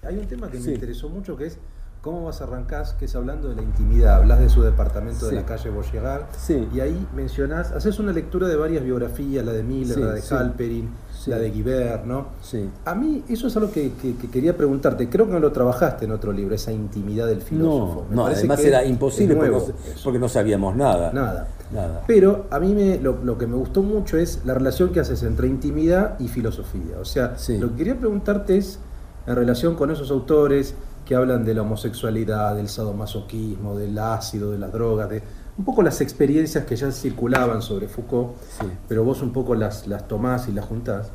Hay un tema que Sí. me interesó mucho que es cómo vas a arrancar, que es hablando de la intimidad. Hablas de su departamento Sí. de la calle Vaugirard Sí. y ahí mencionás, haces una lectura de varias biografías, la de Miller, Sí, la de. Halperin, la de Guibert, ¿no? Sí. A mí eso es algo que, que- que quería preguntarte. Creo que no lo trabajaste en otro libro, esa intimidad del filósofo. No, además era imposible porque no, eso. porque no sabíamos nada. Nada. Nada. Pero a mí me, lo, lo que me gustó mucho es la relación que haces entre intimidad y filosofía. O sea, lo que quería preguntarte es, en relación con esos autores que hablan de la homosexualidad, del sadomasoquismo, del ácido, de las drogas, de un poco las experiencias que ya circulaban sobre Foucault, Sí. pero vos un poco las, las tomás y las juntás.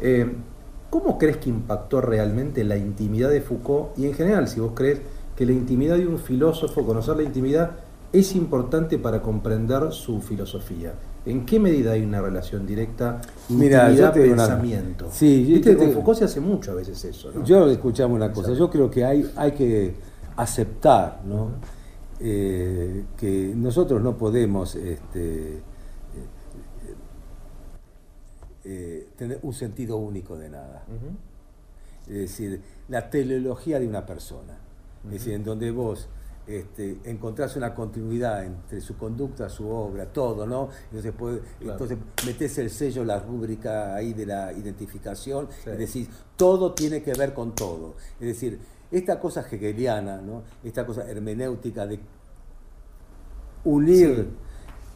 Eh, ¿Cómo crees que impactó realmente la intimidad de Foucault? Y en general, si vos crees que la intimidad de un filósofo, conocer la intimidad, es importante para comprender su filosofía. ¿En qué medida hay una relación directa Mira, yo te digo una-? Sí, Viste te con Foucault se hace mucho a veces eso. ¿no? Yo escuchamos una cosa, yo creo que hay, hay que aceptar ¿no? Eh, que nosotros no podemos este, eh, eh, tener un sentido único de nada. Es decir, la teleología de una persona. Es decir, en donde vos este, encontrás una continuidad entre su conducta, su obra, todo, ¿no? Entonces, puede, entonces metés el sello, la rúbrica ahí de la identificación, Sí. es decir, todo tiene que ver con todo. Es decir, esta cosa hegeliana, ¿no? Esta cosa hermenéutica de unir Sí.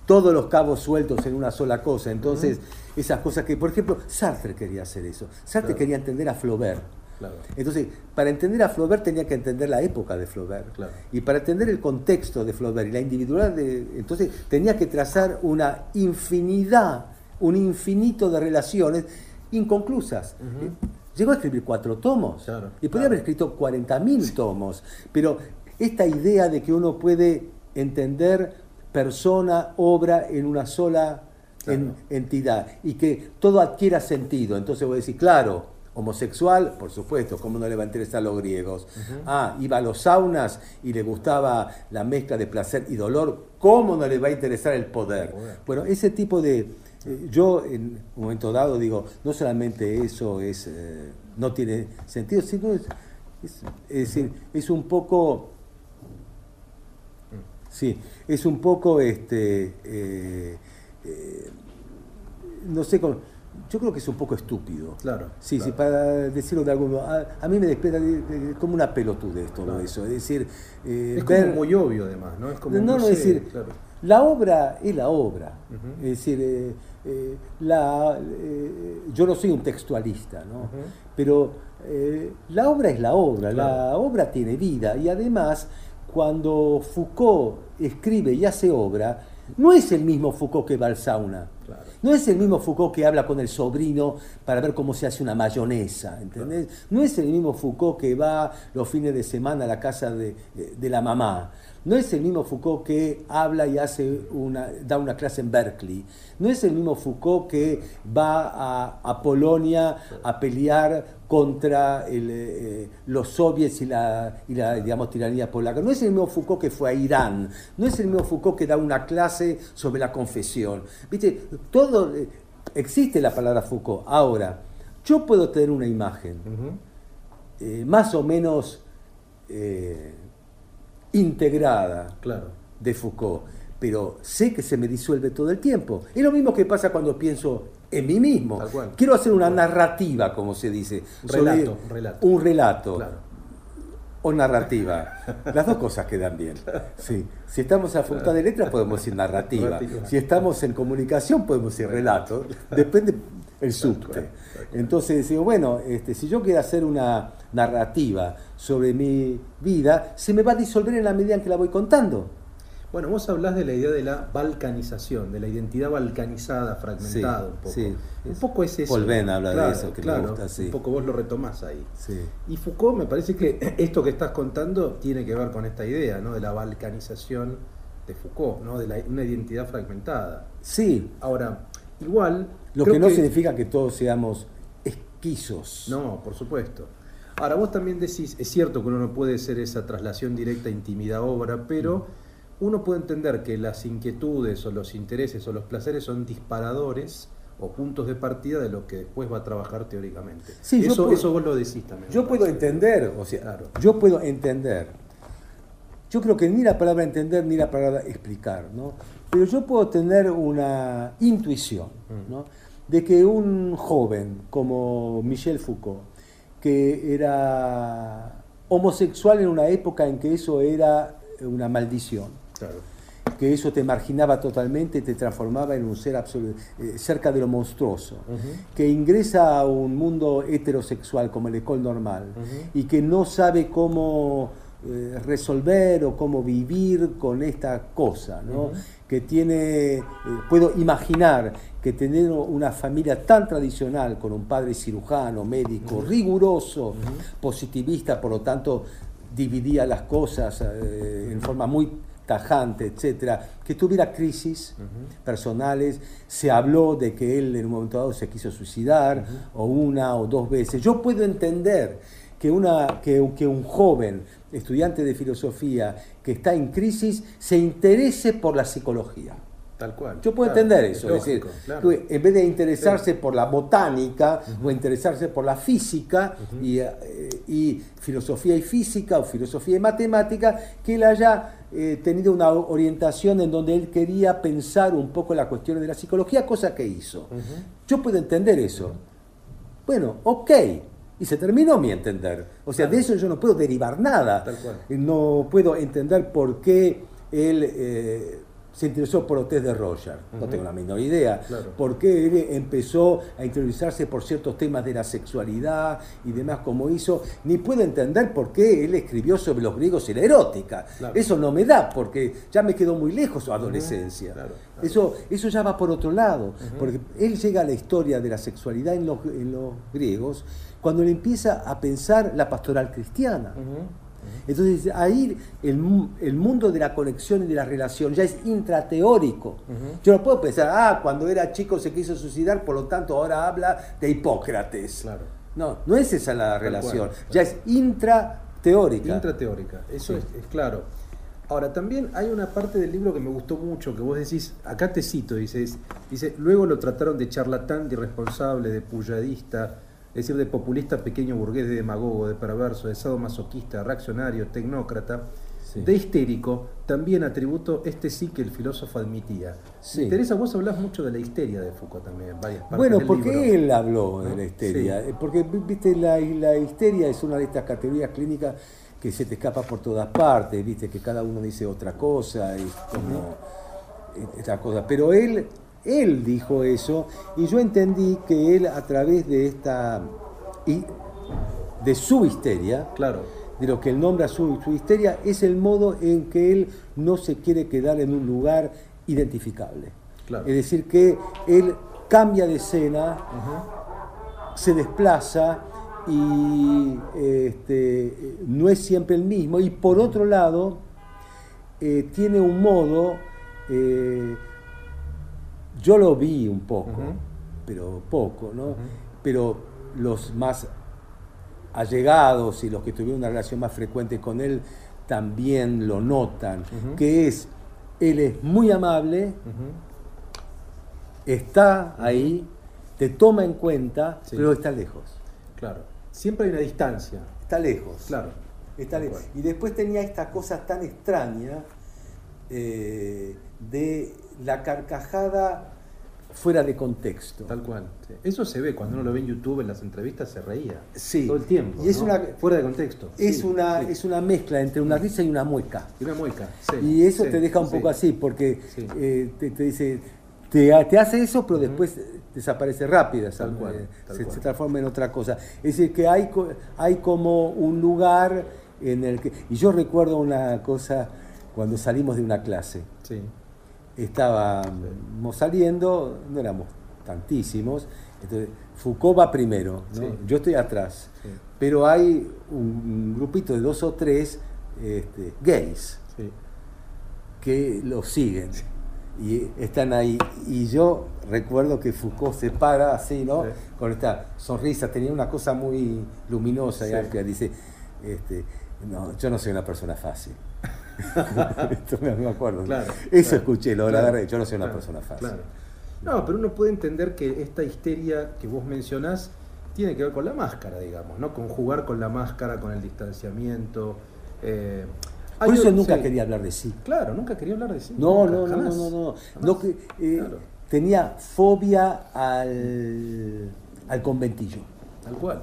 todos los cabos sueltos en una sola cosa. Entonces, esas cosas que, por ejemplo, Sartre quería hacer eso. Sartre Claro. quería entender a Flaubert. Claro. Entonces, para entender a Flaubert tenía que entender la época de Flaubert. Claro. Y para entender el contexto de Flaubert y la individualidad de... Entonces, tenía que trazar una infinidad, un infinito de relaciones inconclusas. Eh, Llegó a escribir cuatro tomos. Claro, y podía claro. haber escrito 40.000 tomos. Pero esta idea de que uno puede entender persona, obra en una sola en- entidad y que todo adquiera sentido. Entonces voy a decir, claro, homosexual, por supuesto, ¿cómo no le va a interesar a los griegos? Ah, iba a los saunas y le gustaba la mezcla de placer y dolor, ¿cómo no le va a interesar el poder? Bueno, ese tipo de... eh, Yo en un momento dado digo, no solamente eso es, eh, no tiene sentido, sino es, es, es decir, es un poco Sí, es un poco, este, eh, no sé, cómo- yo creo que es un poco estúpido. Claro, Sí, sí, para decirlo de algún modo. A, a mí me despierta de- de- como una pelotudez todo Claro. eso. Es decir, eh, Es como ver- muy obvio además, ¿no? Es como, no, no, es decir, claro. la obra es la obra. Es decir, eh, eh, la, eh, yo no soy un textualista, ¿no? Pero eh, la obra es la obra, la obra tiene vida y además cuando Foucault escribe y hace obra, no es el mismo Foucault que va al sauna. No es el mismo Foucault que habla con el sobrino para ver cómo se hace una mayonesa, ¿entendés? No es el mismo Foucault que va los fines de semana a la casa de, de la mamá. No es el mismo Foucault que habla y hace una, da una clase en Berkeley. No es el mismo Foucault que va a, a Polonia a pelear contra el, eh, los soviets y la, y la digamos, tiranía polaca. No es el mismo Foucault que fue a Irán. No es el mismo Foucault que da una clase sobre la confesión. ¿Viste? Todo, existe la palabra Foucault. Ahora, yo puedo tener una imagen eh, más o menos eh, integrada Claro. de Foucault, pero sé que se me disuelve todo el tiempo. Es lo mismo que pasa cuando pienso en mí mismo. Quiero hacer una narrativa, como se dice. Relato, un relato. Un relato. Claro. O narrativa. Las dos cosas quedan bien. Sí. Si estamos a facultad de letras podemos decir narrativa. Narrativa. Si estamos en comunicación podemos decir relato. Depende el subte. Entonces digo, bueno, este, si yo quiero hacer una narrativa sobre mi vida, se me va a disolver en la medida en que la voy contando. Bueno, vos hablás de la idea de la balcanización, de la identidad balcanizada, fragmentada Sí, un poco. sí. Un poco es eso. Paul Venn habla de Claro, eso, que me claro, gusta, sí. Un poco vos lo retomás ahí. Sí. Y Foucault me parece que (clears throat) esto que estás contando tiene que ver con esta idea, ¿no? De la balcanización de Foucault, ¿no? De la- una identidad fragmentada. Sí, Ahora, igual. lo que no significa que todos seamos esquizos. No, por supuesto. Ahora, vos también decís, es cierto que uno no puede ser esa traslación directa intimidad-obra, pero uno puede entender que las inquietudes o los intereses o los placeres son disparadores o puntos de partida de lo que después va a trabajar teóricamente. Sí, eso, puedo- eso vos lo decís también. Yo puedo entender, o sea, Claro. yo puedo entender. Yo creo que ni la palabra entender ni la palabra explicar, ¿no? Pero yo puedo tener una intuición, ¿no? De que un joven como Michel Foucault, que era homosexual en una época en que eso era una maldición, Claro. que eso te marginaba totalmente, te transformaba en un ser absoluto, cerca de lo monstruoso, que ingresa a un mundo heterosexual como el Ecole Normal y que no sabe cómo eh, resolver o cómo vivir con esta cosa, ¿no? que tiene, eh, puedo imaginar que tener una familia tan tradicional con un padre cirujano, médico, riguroso, positivista, por lo tanto dividía las cosas eh, en forma muy tajante, etcétera, que tuviera crisis personales, se habló de que él en un momento dado se quiso suicidar, o una o dos veces. Yo puedo entender que, una, que, que un joven estudiante de filosofía que está en crisis se interese por la psicología. Tal cual. Yo puedo Claro, entender es eso, es lógico, decir, claro. en vez de interesarse por la botánica o interesarse por la física y, eh, y filosofía y física o filosofía y matemática, que él haya eh, tenido una orientación en donde él quería pensar un poco las cuestiones de la psicología, cosa que hizo. Yo puedo entender eso. Bueno, ok. Y se terminó mi entender. O sea, de eso yo no puedo derivar nada. Tal cual. No puedo entender por qué él eh, se interesó por los test de Roger. No tengo la menor idea. Claro. Por qué él empezó a interiorizarse por ciertos temas de la sexualidad y demás como hizo. Ni puedo entender por qué él escribió sobre los griegos y la erótica. Claro. Eso no me da, porque ya me quedó muy lejos su adolescencia. Claro. Eso, eso ya va por otro lado, porque él llega a la historia de la sexualidad en los, en los griegos cuando él empieza a pensar la pastoral cristiana. Entonces ahí el, el mundo de la conexión y de la relación ya es intrateórico. Yo no puedo pensar, ah, cuando era chico se quiso suicidar, por lo tanto ahora habla de Hipócrates. Claro. No, no es esa la Tal relación, cual, ya es intrateórica. Intrateórica, eso es, es claro. Ahora, también hay una parte del libro que me gustó mucho, que vos decís, acá te cito, dices, dice, luego lo trataron de charlatán, de irresponsable, de pulladista, es decir, de populista pequeño burgués, de demagogo, de perverso, de sadomasoquista, reaccionario, tecnócrata, Sí. de histérico, también atributo este sí que el filósofo admitía. Sí. Me interesa, vos hablás mucho de la histeria de Foucault también, en varias partes Bueno, del porque libro. él habló de la histeria. Sí. Eh, Porque, viste, la, la histeria es una de estas categorías clínicas que se te escapa por todas partes, viste, que cada uno dice otra cosa y como esta cosa. Pero él, él dijo eso y yo entendí que él a través de esta y de su histeria, Claro. de lo que él nombra su, su histeria, es el modo en que él no se quiere quedar en un lugar identificable. Claro. Es decir, que él cambia de escena, se desplaza y este, no es siempre el mismo. Y por otro lado, eh, tiene un modo, eh, yo lo vi un poco, pero poco, ¿no? Pero los más allegados y los que tuvieron una relación más frecuente con él también lo notan, que es, él es muy amable, está ahí, te toma en cuenta, Sí. pero está lejos. Claro. Siempre hay una distancia. Está lejos. Claro. Está lejos. Y después tenía esta cosa tan extraña eh, de la carcajada fuera de contexto. Tal cual. sí. Eso se ve cuando uno lo ve en YouTube, en las entrevistas, se reía. Sí. Todo el tiempo. Y es ¿no? una- Fuera de contexto. Es, Sí, una, sí. es una mezcla entre una risa y una mueca. Y una mueca. sí, Y eso te deja un poco así, porque eh, te, te dice, te, te hace eso, pero después desaparece rápido, esa- Tal cual, eh, tal se, cual. se transforma en otra cosa. Es decir, que hay, hay como un lugar en el que... Y yo recuerdo una cosa cuando salimos de una clase. Sí. Estábamos saliendo, no éramos tantísimos, entonces Foucault va primero, ¿no? Sí. yo estoy atrás, Sí. pero hay un grupito de dos o tres este, gays Sí. que lo siguen y están ahí. Y yo recuerdo que Foucault se para así, ¿no? Con esta sonrisa, tenía una cosa muy luminosa y amplia. Dice, este, no, yo no soy una persona fácil. (laughs) Esto me, me acuerdo. Claro, Eso claro, escuché, lo de la claro, verdad, yo no soy una persona fácil. No, pero uno puede entender que esta histeria que vos mencionás tiene que ver con la máscara, digamos, ¿no? Con jugar con la máscara, con el distanciamiento. eh, Por eso nunca sí. quería hablar de sí. Claro, nunca quería hablar de sí. No, nunca, no, no, no, no, no. jamás. No que, eh, Claro, Tenía fobia al, al conventillo. tal cual.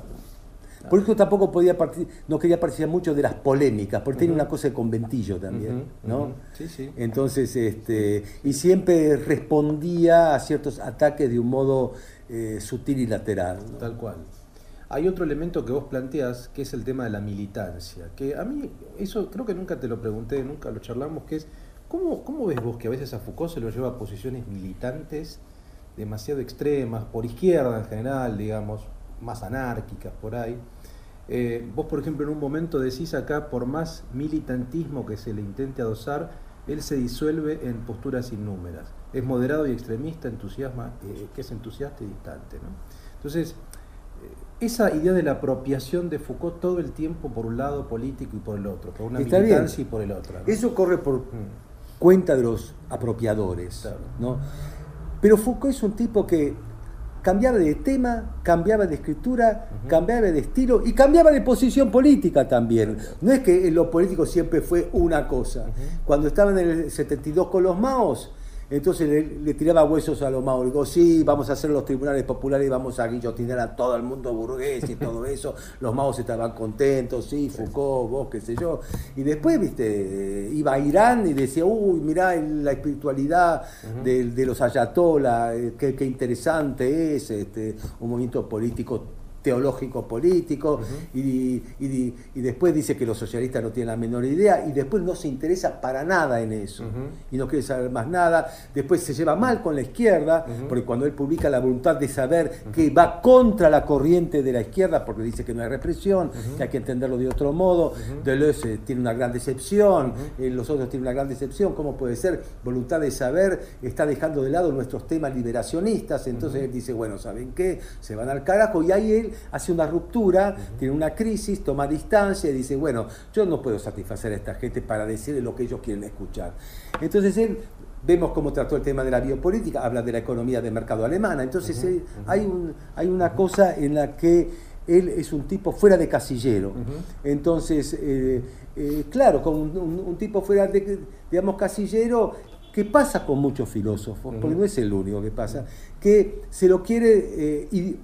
Por eso tampoco podía partic- no quería participar mucho de las polémicas, porque tiene Ujú. una cosa de conventillo también, ¿no? Sí, sí. Entonces, este, y siempre respondía a ciertos ataques de un modo eh, sutil y lateral. ¿no? Tal cual. Hay otro elemento que vos planteás, que es el tema de la militancia, que a mí, eso creo que nunca te lo pregunté, nunca lo charlamos, que es, ¿cómo, cómo ves vos que a veces a Foucault se lo lleva a posiciones militantes demasiado extremas, por izquierda en general, digamos, más anárquicas por ahí? Eh, vos, por ejemplo, en un momento decís acá, por más militantismo que se le intente adosar, él se disuelve en posturas innúmeras. Es moderado y extremista, entusiasma, eh, que es entusiasta y distante. ¿no? Entonces, eh, esa idea de la apropiación de Foucault todo el tiempo por un lado político y por el otro, por una Está bien. militancia y por el otro. ¿no? Eso corre por Mm. cuenta de los apropiadores. Claro. ¿no? Pero Foucault es un tipo que cambiaba de tema, cambiaba de escritura, cambiaba de estilo y cambiaba de posición política también. No es que lo político siempre fue una cosa. Cuando estaba en el 72 con los Maos, entonces le, le tiraba huesos a los Maos. Digo, sí, vamos a hacer los tribunales populares y vamos a guillotinar a todo el mundo burgués y todo eso. Los Maos estaban contentos, sí, Foucault, vos, qué sé yo. Y después, viste, iba a Irán y decía, uy, mirá la espiritualidad de, de los ayatollah, eh, qué, qué interesante es, este, un movimiento político teológico político y, y- y después dice que los socialistas no tienen la menor idea y después no se interesa para nada en eso y no quiere saber más nada. Después se lleva mal con la izquierda porque cuando él publica la voluntad de saber que va contra la corriente de la izquierda porque dice que no hay represión que hay que entenderlo de otro modo Deleuze tiene una gran decepción eh, los otros tienen una gran decepción ¿cómo puede ser? voluntad de saber está dejando de lado nuestros temas liberacionistas entonces él dice bueno ¿saben qué? se van al carajo y ahí él hace una ruptura, tiene una crisis, toma distancia y dice, bueno, yo no puedo satisfacer a esta gente para decirle lo que ellos quieren escuchar. Entonces él, vemos cómo trató el tema de la biopolítica, habla de la economía de mercado alemana, entonces hay, un, hay una cosa en la que él es un tipo fuera de casillero. Entonces, eh, eh, claro, con un, un- un tipo fuera de, digamos, casillero, que pasa con muchos filósofos, porque no es el único que pasa, que se lo quiere eh,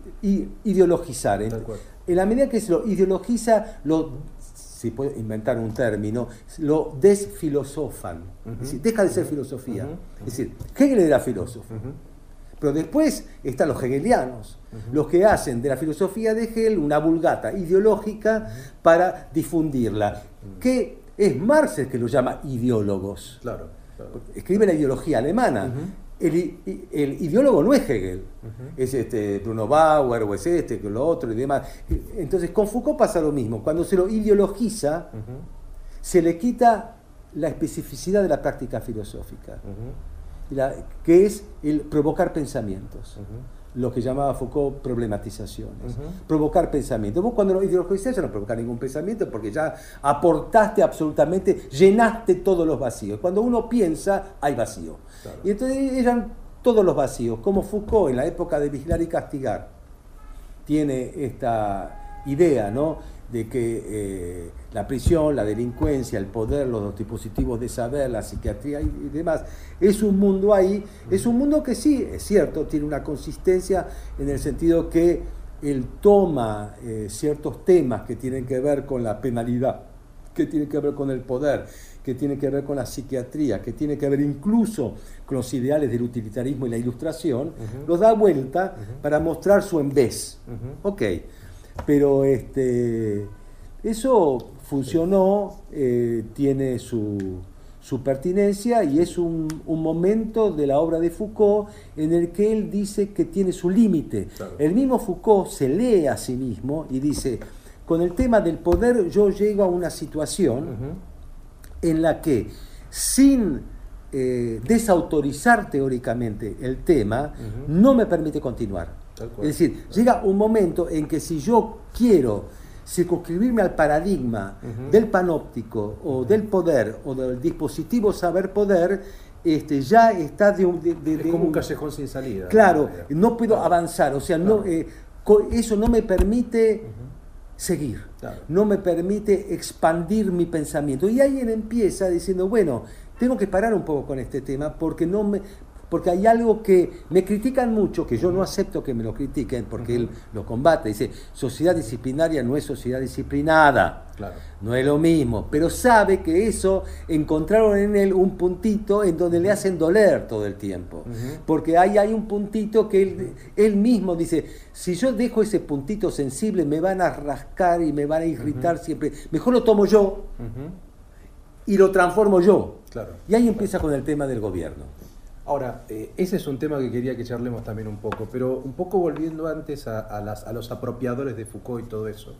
ideologizar. En, la medida que se lo ideologiza, lo, si puede inventar un término, lo desfilosofan. Es decir, deja de ser filosofía. Es decir, Hegel era filósofo. Pero después están los hegelianos, los que hacen de la filosofía de Hegel una vulgata ideológica para difundirla. Que es Marx el que lo llama ideólogos. Claro, claro. Escribe la ideología alemana. El, ideólogo no es Hegel, es este Bruno Bauer o es este, que lo otro y demás. Entonces con Foucault pasa lo mismo, cuando se lo ideologiza, se le quita la especificidad de la práctica filosófica, la- que es el provocar pensamientos. Lo que llamaba Foucault problematizaciones. Provocar pensamientos. Vos cuando lo ideologizás ya no provocás ningún pensamiento porque ya aportaste absolutamente, llenaste todos los vacíos. Cuando uno piensa, hay vacío. Y entonces eran todos los vacíos. Como Foucault en la época de vigilar y castigar tiene esta idea, ¿no? de que eh, la prisión, la delincuencia, el poder, los dispositivos de saber, la psiquiatría y, demás, es un mundo ahí, es un mundo que sí, es cierto, tiene una consistencia en el sentido que él toma eh, ciertos temas que tienen que ver con la penalidad, que tienen que ver con el poder, que tienen que ver con la psiquiatría, que tiene que ver incluso con los ideales del utilitarismo y la ilustración, los da vuelta para mostrar su en vez. Ok, pero este, eso funcionó, eh, tiene su, su pertinencia y es un, un momento de la obra de Foucault en el que él dice que tiene su límite. El mismo Foucault se lee a sí mismo y dice, con el tema del poder yo llego a una situación en la que sin eh, desautorizar teóricamente el tema, no me permite continuar. Es decir, llega un momento en que si yo quiero circunscribirme al paradigma del panóptico o del poder o del dispositivo saber-poder, este, ya está de un... de- de- Es de como un callejón sin salida. Claro, ¿no? puedo avanzar, o sea, no, eh, eso no me permite seguir, Claro. no me permite expandir mi pensamiento. Y alguien empieza diciendo, bueno, tengo que parar un poco con este tema porque no me porque hay algo que me critican mucho, que yo no acepto que me lo critiquen, porque él lo combate. Dice, sociedad disciplinaria no es sociedad disciplinada. Claro. No es lo mismo, pero sabe que eso encontraron en él un puntito en donde le hacen doler todo el tiempo. Porque ahí hay un puntito que él, él mismo dice, si yo dejo ese puntito sensible me van a rascar y me van a irritar siempre. Mejor lo tomo yo y lo transformo yo. Claro. Y ahí empieza con el tema del gobierno. Ahora, eh, ese es un tema que quería que charlemos también un poco, pero un poco volviendo antes a, a las- a los apropiadores de Foucault y todo eso.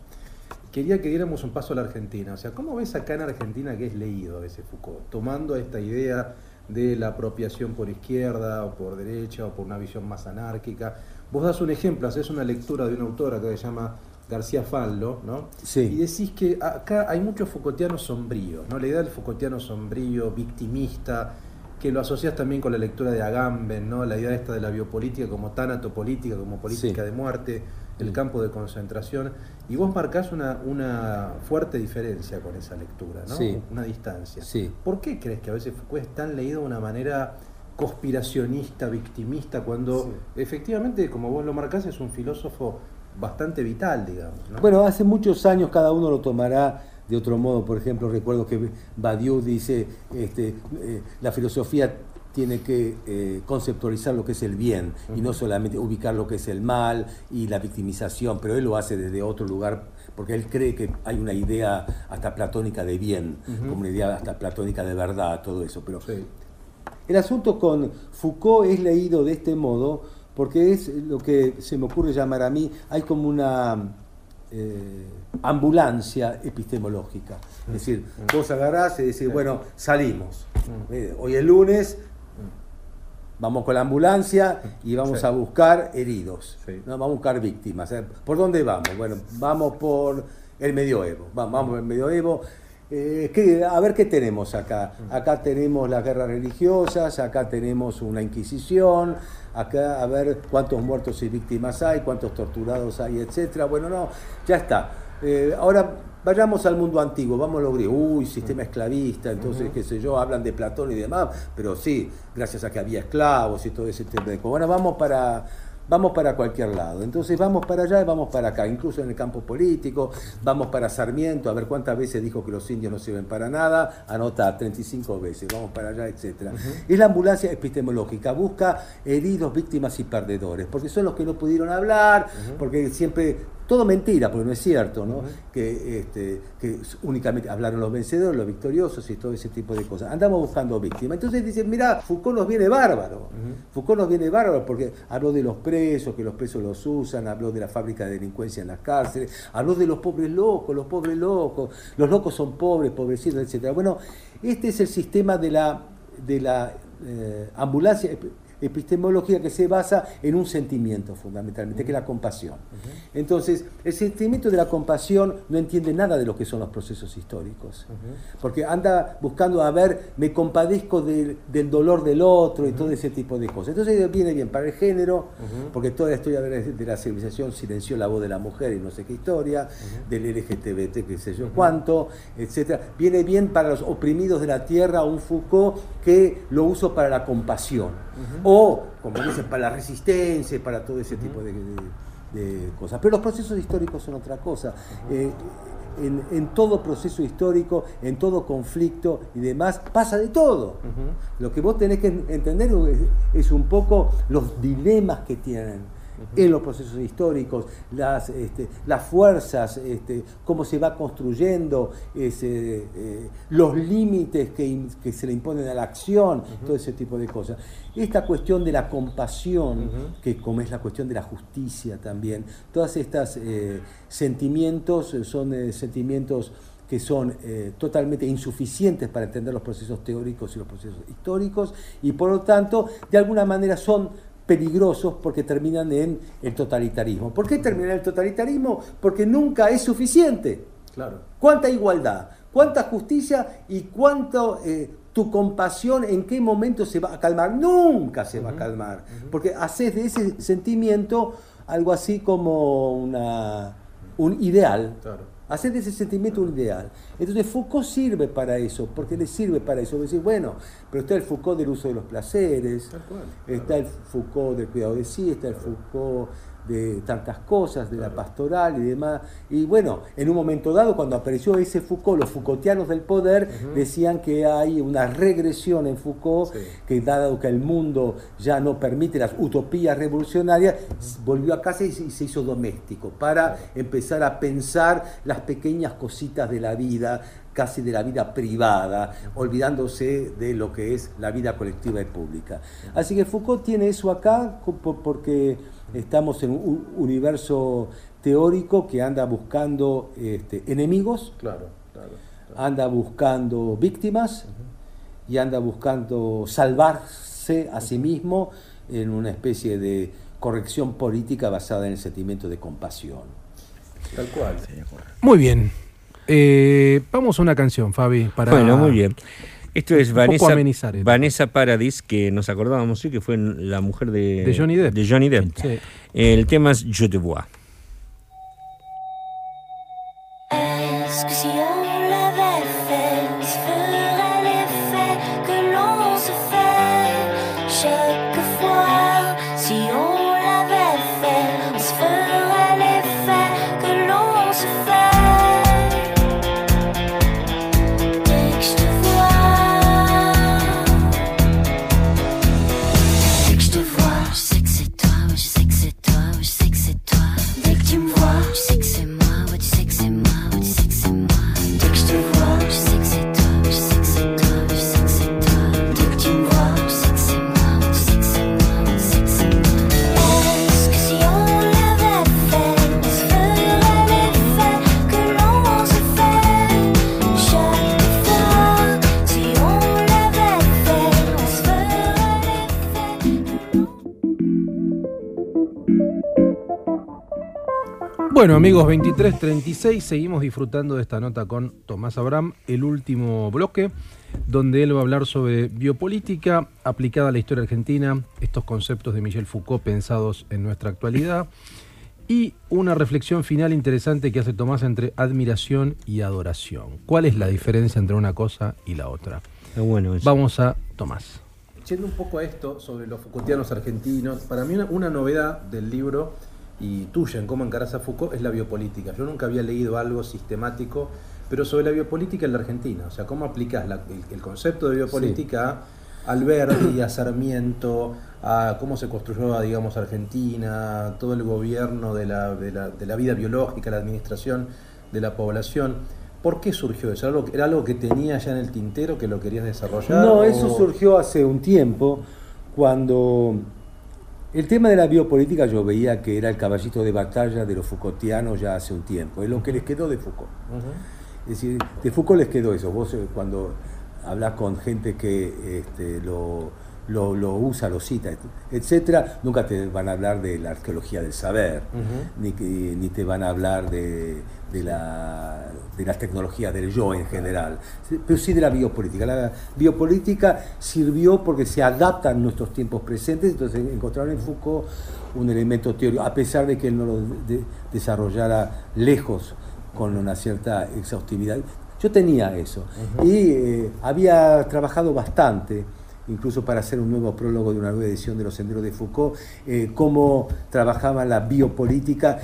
Quería que diéramos un paso a la Argentina. O sea, ¿cómo ves acá en Argentina que es leído ese Foucault? Tomando esta idea de la apropiación por izquierda o por derecha o por una visión más anárquica. Vos das un ejemplo, haces una lectura de una autora que se llama García Fallo, ¿no? Sí. Y decís que acá hay muchos Foucaultianos sombríos, ¿no? La idea del Foucaultiano sombrío, victimista, que lo asocias también con la lectura de Agamben, ¿no? La idea esta de la biopolítica como tanatopolítica, como política Sí. de muerte, el Mm. campo de concentración. Y vos marcás una, una fuerte diferencia con esa lectura, ¿no? Sí. Una distancia. Sí. ¿Por qué crees que a veces Foucault es tan leído de una manera conspiracionista, victimista, cuando efectivamente, como vos lo marcás, es un filósofo bastante vital, digamos? ¿no? Bueno, hace muchos años cada uno lo tomará de otro modo. Por ejemplo, recuerdo que Badiou dice, este, eh, la filosofía tiene que eh, conceptualizar lo que es el bien y no solamente ubicar lo que es el mal y la victimización, pero él lo hace desde otro lugar porque él cree que hay una idea hasta platónica de bien, como una idea hasta platónica de verdad, todo eso. Pero Sí. el asunto con Foucault es leído de este modo porque es lo que se me ocurre llamar a mí, hay como una eh, ambulancia epistemológica. Es decir, vos agarrás y decís, bueno, salimos. Eh, Hoy es lunes, vamos con la ambulancia y vamos Sí. a buscar heridos, Sí. ¿no? vamos a buscar víctimas. Eh, ¿Por dónde vamos? Bueno, vamos por el medioevo, va- vamos por el medioevo. Eh, ¿qué- a ver qué tenemos acá. Acá tenemos las guerras religiosas, acá tenemos una inquisición, acá a ver cuántos muertos y víctimas hay, cuántos torturados hay, etcétera. Bueno, no, ya está. Eh, ahora vayamos al mundo antiguo, vamos a los griegos. Uy, sistema esclavista, entonces, qué sé yo, hablan de Platón y demás, pero sí, gracias a que había esclavos y todo ese tema de. Bueno, vamos para, vamos para cualquier lado. Entonces vamos para allá y vamos para acá, incluso en el campo político, vamos para Sarmiento, a ver cuántas veces dijo que los indios no sirven para nada, anota 35 veces, vamos para allá, etcétera. Es la ambulancia epistemológica, busca heridos, víctimas y perdedores, porque son los que no pudieron hablar, porque siempre todo mentira, porque no es cierto, ¿no? que, este, que únicamente hablaron los vencedores, los victoriosos y todo ese tipo de cosas. Andamos buscando víctimas. Entonces dicen, mira, Foucault nos viene bárbaro. Foucault nos viene bárbaro porque habló de los presos, que los presos los usan, habló de la fábrica de delincuencia en las cárceles, habló de los pobres locos, los pobres locos, los locos son pobres, pobrecitos, etc. Bueno, este es el sistema de la, de la eh, ambulancia epistemología que se basa en un sentimiento fundamentalmente, que es la compasión. Entonces, el sentimiento de la compasión no entiende nada de lo que son los procesos históricos, porque anda buscando a ver, me compadezco del, del dolor del otro y todo ese tipo de cosas. Entonces viene bien para el género, porque toda la historia de la, civilización silenció la voz de la mujer y no sé qué historia, del LGTBT, qué sé yo cuánto, etcétera. Viene bien para los oprimidos de la tierra un Foucault que lo uso para la compasión o, como dicen, para la resistencia, para todo ese tipo de, de- de cosas. Pero los procesos históricos son otra cosa. Eh, en, en todo proceso histórico, en todo conflicto y demás, pasa de todo. Lo que vos tenés que entender es, es un poco los dilemas que tienen en los procesos históricos, las, este, las fuerzas, este, cómo se va construyendo, ese, eh, los límites que, que se le imponen a la acción, todo ese tipo de cosas. Esta cuestión de la compasión, que como es la cuestión de la justicia también, todas estas eh, sentimientos eh, son eh, sentimientos que son eh, totalmente insuficientes para entender los procesos teóricos y los procesos históricos, y por lo tanto, de alguna manera son peligrosos porque terminan en el totalitarismo. ¿Por qué terminan en el totalitarismo? Porque nunca es suficiente. Claro. ¿Cuánta igualdad? ¿Cuánta justicia? ¿Y cuánto eh, tu compasión en qué momento se va a calmar? Nunca se va a calmar. Porque haces de ese sentimiento algo así como una, un ideal. Claro. Hacer de ese sentimiento un ideal. Entonces Foucault sirve para eso, porque le sirve para eso. Decir, bueno, pero está el Foucault del uso de los placeres, cual, está el Foucault del cuidado de sí, está el Foucault de tantas cosas, de la pastoral y demás. Y bueno, en un momento dado, cuando apareció ese Foucault, los Foucaultianos del poder decían que hay una regresión en Foucault, Sí. que dado que el mundo ya no permite las utopías revolucionarias, volvió a casa y se y se hizo doméstico, para empezar a pensar las pequeñas cositas de la vida, casi de la vida privada, olvidándose de lo que es la vida colectiva y pública. Así que Foucault tiene eso acá porque estamos en un universo teórico que anda buscando este, enemigos, Claro, claro. anda buscando víctimas y anda buscando salvarse a sí mismo en una especie de corrección política basada en el sentimiento de compasión. Tal cual. Muy bien. Eh, vamos a una canción, Fabi. Para... Bueno, muy bien. Esto es Vanessa, amenizar. Vanessa Paradis, que nos acordábamos sí, que fue la mujer de, De Johnny Depp. de Johnny Depp. Sí. El tema es Je te vois. Bueno, amigos, 23.36, seguimos disfrutando de esta nota con Tomás Abraham, el último bloque, donde él va a hablar sobre biopolítica aplicada a la historia argentina, estos conceptos de Michel Foucault pensados en nuestra actualidad, y una reflexión final interesante que hace Tomás entre admiración y adoración. ¿Cuál es la diferencia entre una cosa y la otra? Bueno eso. Vamos a Tomás. Yendo un poco a esto sobre los Foucaultianos argentinos, para mí una, una novedad del libro y tuya en cómo encarás a Foucault es la biopolítica. Yo nunca había leído algo sistemático, pero sobre la biopolítica en la Argentina. O sea, cómo aplicás la- el, el concepto de biopolítica a Alberti, a Sarmiento, a cómo se construyó, digamos, Argentina, todo el gobierno de la, de la- de la vida biológica, la administración de la población. ¿Por qué surgió eso? ¿Era algo, era algo que tenía ya en el tintero que lo querías desarrollar? No, o- eso surgió hace un tiempo, cuando el tema de la biopolítica yo veía que era el caballito de batalla de los Foucaultianos ya hace un tiempo, es lo que les quedó de Foucault. Es decir, de Foucault les quedó eso. Vos eh, cuando hablas con gente que este, lo, lo- lo usa, lo cita, etcétera, nunca te van a hablar de la arqueología del saber, ni, que- ni te van a hablar de, de la, de las tecnologías del yo en general, pero sí de la biopolítica. La biopolítica sirvió porque se adapta a nuestros tiempos presentes, entonces encontraron en Foucault un elemento teórico, a pesar de que él no lo de- desarrollara lejos con una cierta exhaustividad. Yo tenía eso. Y eh, había trabajado bastante, incluso para hacer un nuevo prólogo de una nueva edición de Los Senderos de Foucault, eh, cómo trabajaba la biopolítica,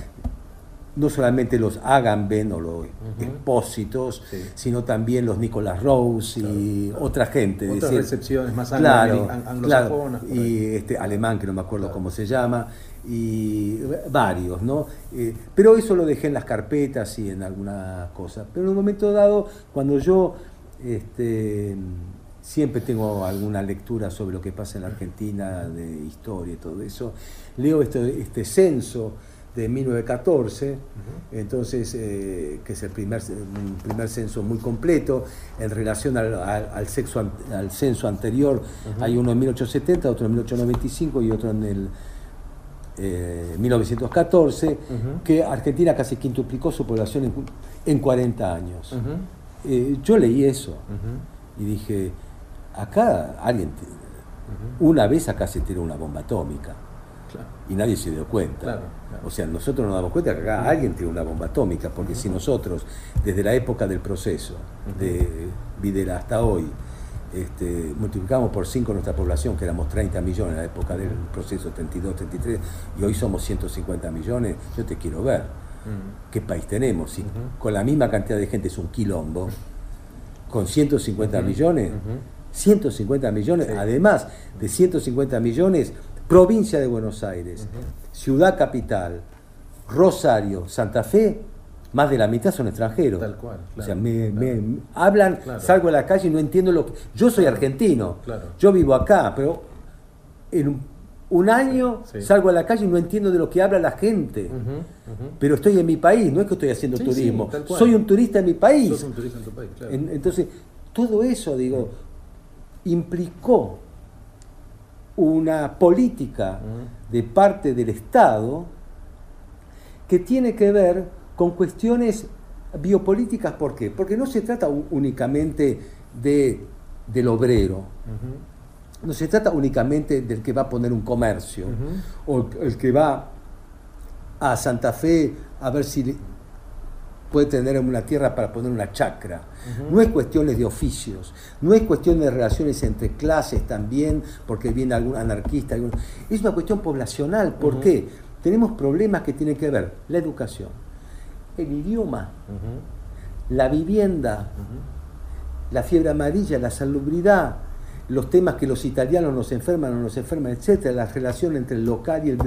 no solamente los Agamben o los expósitos, Sí. sino también los Nicholas Rose y otra gente. Otras decir, recepciones más claro, anglo- an- claro, anglosajonas, y este alemán que no me acuerdo cómo se llama y varios, ¿no? Eh, pero eso lo dejé en las carpetas y en alguna cosa. Pero en un momento dado, cuando yo este, siempre tengo alguna lectura sobre lo que pasa en la Argentina, de historia y todo eso, leo este, este censo de 1914, entonces, eh, que es el primer, un primer censo muy completo en relación al, al- al sexo al censo anterior. Hay uno en 1870, otro en 1895 y otro en el eh, 1914, Ujú. que Argentina casi quintuplicó su población en, en 40 años. Eh, yo leí eso y dije, acá alguien, una vez acá se tiró una bomba atómica. Claro. y nadie se dio cuenta. Claro, claro. O sea, nosotros nos damos cuenta que acá alguien tiró una bomba atómica, porque si nosotros, desde la época del proceso de Videla hasta hoy, este, multiplicamos por 5 nuestra población, que éramos 30 millones en la época del proceso 32, 33, y hoy somos 150 millones, yo te quiero ver. ¿Qué país tenemos? Si con la misma cantidad de gente es un quilombo, con 150 millones, 150 millones, además de 150 millones, provincia de Buenos Aires, ciudad capital, Rosario, Santa Fe, más de la mitad son extranjeros. Tal cual, o sea, me, claro. me- hablan, Claro. salgo a la calle y no entiendo lo que... Yo soy argentino, claro. yo vivo acá, pero en un, un año Sí. salgo a la calle y no entiendo de lo que habla la gente. Pero estoy en mi país, no es que estoy haciendo Sí, turismo. sí. Soy un turista en mi país. Sos un turista en tu país, claro. En- entonces, todo eso, digo, implicó una política de parte del Estado que tiene que ver con cuestiones biopolíticas. ¿Por qué? Porque no se trata únicamente de, del obrero, no se trata únicamente del que va a poner un comercio o el- que va a Santa Fe a ver si puede tener una tierra para poner una chacra. No es cuestiones de oficios, no es cuestión de relaciones entre clases también, porque viene algún anarquista. algún- Es una cuestión poblacional. ¿Por qué? Tenemos problemas que tienen que ver la educación, el idioma, la vivienda, la fiebre amarilla, la salubridad, los temas que los italianos nos enferman o nos enferman, etcétera, la relación entre el local y el,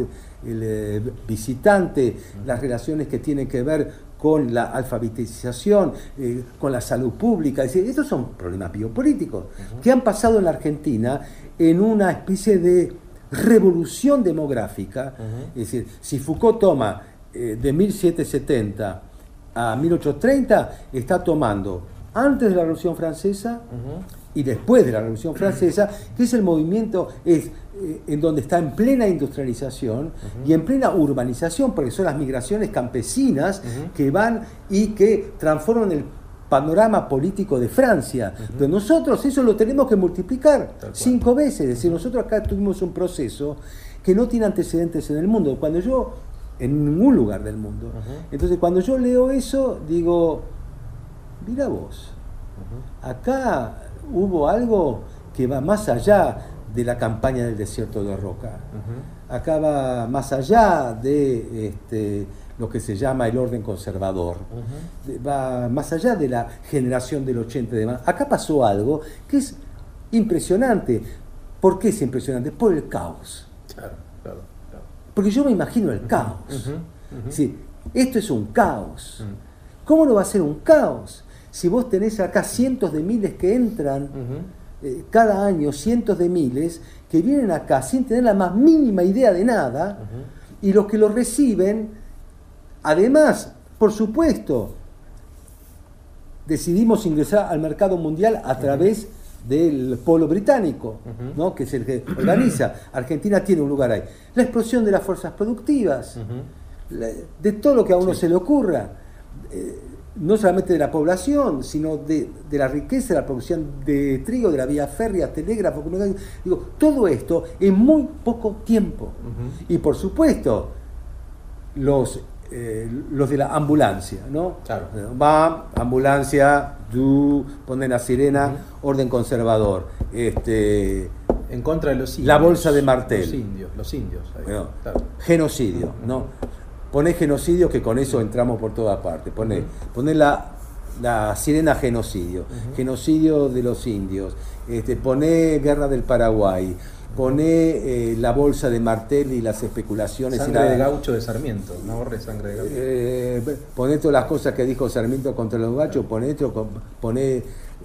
el, eh, visitante, las relaciones que tienen que ver con la alfabetización, eh, con la salud pública. Es decir, estos son problemas biopolíticos que han pasado en la Argentina en una especie de revolución demográfica. Es decir, si Foucault toma eh, de 1770 a 1830, está tomando antes de la Revolución Francesa y después de la Revolución Francesa, que es el movimiento es, en donde está en plena industrialización y en plena urbanización, porque son las migraciones campesinas que van y que transforman el panorama político de Francia. Pero nosotros eso lo tenemos que multiplicar cinco veces. Es decir, nosotros acá tuvimos un proceso que no tiene antecedentes en el mundo. Cuando yo, en ningún lugar del mundo. Entonces, cuando yo leo eso, digo, mira vos, acá hubo algo que va más allá de la campaña del desierto de Roca. Acá va más allá de este, lo que se llama el orden conservador. Va más allá de la generación del 80 y demás. Acá pasó algo que es impresionante. ¿Por qué es impresionante? Por el caos. Claro, claro, claro. Porque yo me imagino el caos. Sí, esto es un caos. ¿Cómo no va a ser un caos? Si vos tenés acá cientos de miles que entran eh, cada año, cientos de miles que vienen acá sin tener la más mínima idea de nada, y los que los reciben, además, por supuesto, decidimos ingresar al mercado mundial a través del polo británico, ¿no? que es el que organiza. Argentina tiene un lugar ahí. La explosión de las fuerzas productivas, la- de todo lo que a uno se le ocurra, eh, no solamente de la población, sino de, de la riqueza, de la producción de trigo, de la vía férrea, telégrafo, digo, todo esto en muy poco tiempo. Y por supuesto, los, eh, los de la ambulancia, ¿no? Claro. Va, ambulancia, du, ponen la sirena, orden conservador. Este, En contra de los indios. La bolsa de Martel. Los indios, los indios. ahí, bueno, claro. genocidio, ¿no? Poné genocidio que con eso entramos por toda parte. Poné, poné la, la sirena genocidio, genocidio de los indios. Este, poné guerra del Paraguay. Poné eh, la bolsa de Martel y las especulaciones. y Sangre la- de gaucho de Sarmiento. No borre sangre de gaucho. eh, poné todas las cosas que dijo Sarmiento contra los gachos, poné, poné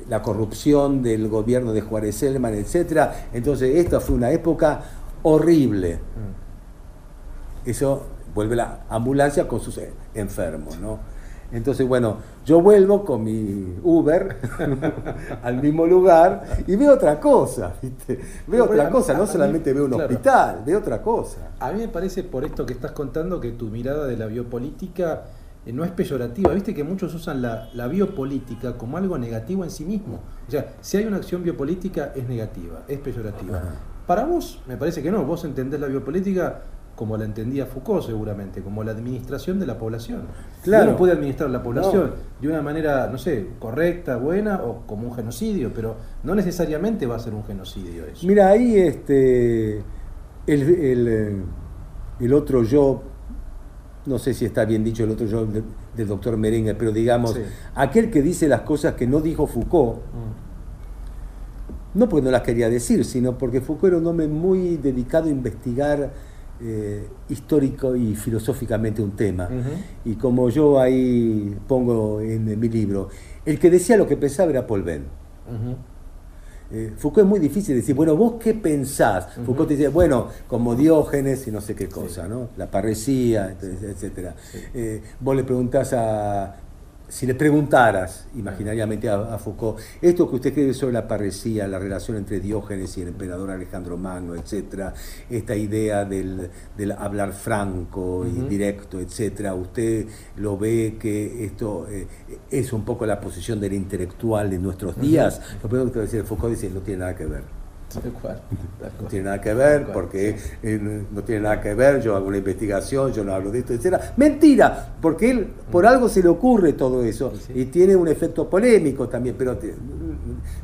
la corrupción del gobierno de Juárez Selman, etcétera. Entonces, esta fue una época horrible. Eso vuelve la ambulancia con sus eh, enfermos, ¿no? Entonces, bueno, yo vuelvo con mi Uber (laughs) al mismo lugar y veo otra cosa, ¿viste? Veo otra cosa, no mí- solamente veo un claro. hospital, veo otra cosa. A mí me parece, por esto que estás contando, que tu mirada de la biopolítica eh, no es peyorativa. Viste que muchos usan la, la biopolítica como algo negativo en sí mismo. O sea, si hay una acción biopolítica, es negativa, es peyorativa. Ajá. Para vos, me parece que no. Vos entendés la biopolítica como la entendía Foucault, seguramente, como la administración de la población. Claro. Uno puede administrar la población de una manera, no sé, correcta, buena o como un genocidio, pero no necesariamente va a ser un genocidio eso. Mira, ahí este, el, el, el otro yo, no sé si está bien dicho el otro yo del, del doctor Merengue, pero digamos, Sí. aquel que dice las cosas que no dijo Foucault, no porque no las quería decir, sino porque Foucault era un hombre muy dedicado a investigar eh, histórico y filosóficamente un tema. Y como yo ahí pongo en mi libro, el que decía lo que pensaba era Paul. Ujú. Eh, Foucault es muy difícil decir, bueno, vos qué pensás. Foucault te dice, bueno, como Diógenes y no sé qué cosa, ¿no? La parresía, etcétera. Eh, vos le preguntás a. Si le preguntaras imaginariamente a, a Foucault, esto que usted cree sobre la parresía, la relación entre Diógenes y el emperador Alejandro Magno, etcétera, esta idea del, del hablar franco y directo, etcétera, usted lo ve que esto eh, es un poco la posición del intelectual en nuestros días. Lo primero que te va a decir Foucault dice, no tiene nada que ver. Tal cual, tal No tiene nada que ver, porque eh, no tiene nada que ver, yo hago una investigación, yo no hablo de esto, etcétera. Mentira, porque él por algo se le ocurre todo eso Sí, sí. y tiene un efecto polémico también, pero te-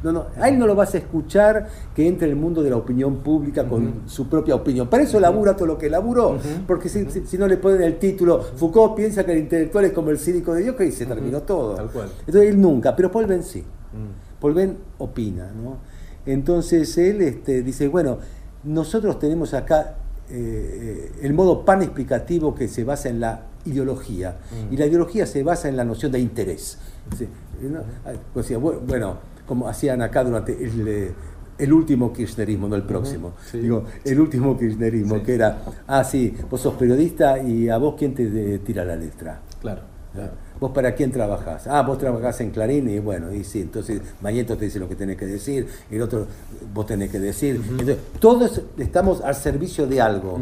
no, no, a él no lo vas a escuchar que entre en el mundo de la opinión pública con su propia opinión. Para eso labura todo lo que laburó, porque si, si- si no le ponen el título, Foucault piensa que el intelectual es como el cínico de Dios, que se terminó todo. Tal cual. Entonces él nunca, pero Paul Ben sí. Mm. Paul Ben opina, ¿no? Entonces él este, dice, bueno, nosotros tenemos acá eh, el modo pan explicativo que se basa en la ideología, Mm. y la ideología se basa en la noción de interés. Sí, ¿no? Ah, o sea, bu- bueno, como hacían acá durante el, eh, el último kirchnerismo, no el próximo, sí. digo, el último kirchnerismo, Sí. que era, ah, sí, vos sos periodista y a vos quién te de- tira la letra. Claro, claro. ¿Vos para quién trabajás? Ah, vos trabajás en Clarín y bueno, y sí, entonces Mañeto te dice lo que tenés que decir, el otro vos tenés que decir. Entonces, todos estamos al servicio de algo.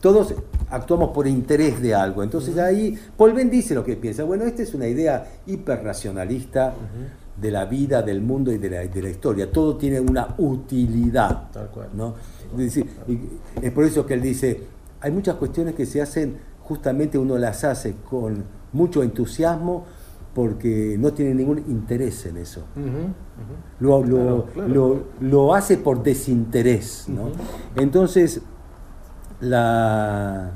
Todos actuamos por interés de algo. Entonces ahí Paul Ben dice lo que piensa. Bueno, esta es una idea hiperracionalista de la vida, del mundo y de la, de la historia. Todo tiene una utilidad. Tal cual. ¿no? Es decir, y es por eso que él dice, hay muchas cuestiones que se hacen, justamente uno las hace con mucho entusiasmo porque no tiene ningún interés en eso. Lo, lo- Claro, claro. lo- lo hace por desinterés. ¿no? Entonces, la...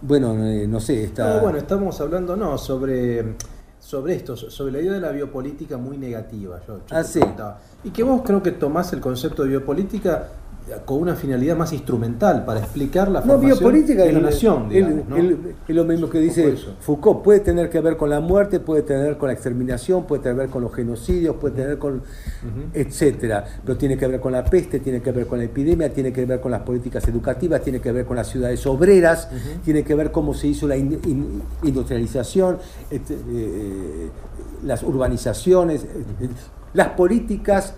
Bueno, eh, no sé, está... No, bueno, estamos hablando, no, sobre, sobre esto, so- sobre la idea de la biopolítica muy negativa. Yo, yo Ah, sí. Y que vos creo que tomás el concepto de biopolítica con una finalidad más instrumental para explicar la No, formación biopolítica de la nación, digamos, ¿no? es- es lo mismo que dice. Foucault. Puede tener que ver con la muerte, puede tener con la exterminación, puede tener que ver con los genocidios, puede tener con. etcétera. Pero tiene que ver con la peste, tiene que ver con la epidemia, tiene que ver con las políticas educativas, tiene que ver con las ciudades obreras, tiene que ver cómo se hizo la in- in- industrialización, este, eh, las urbanizaciones, eh, las políticas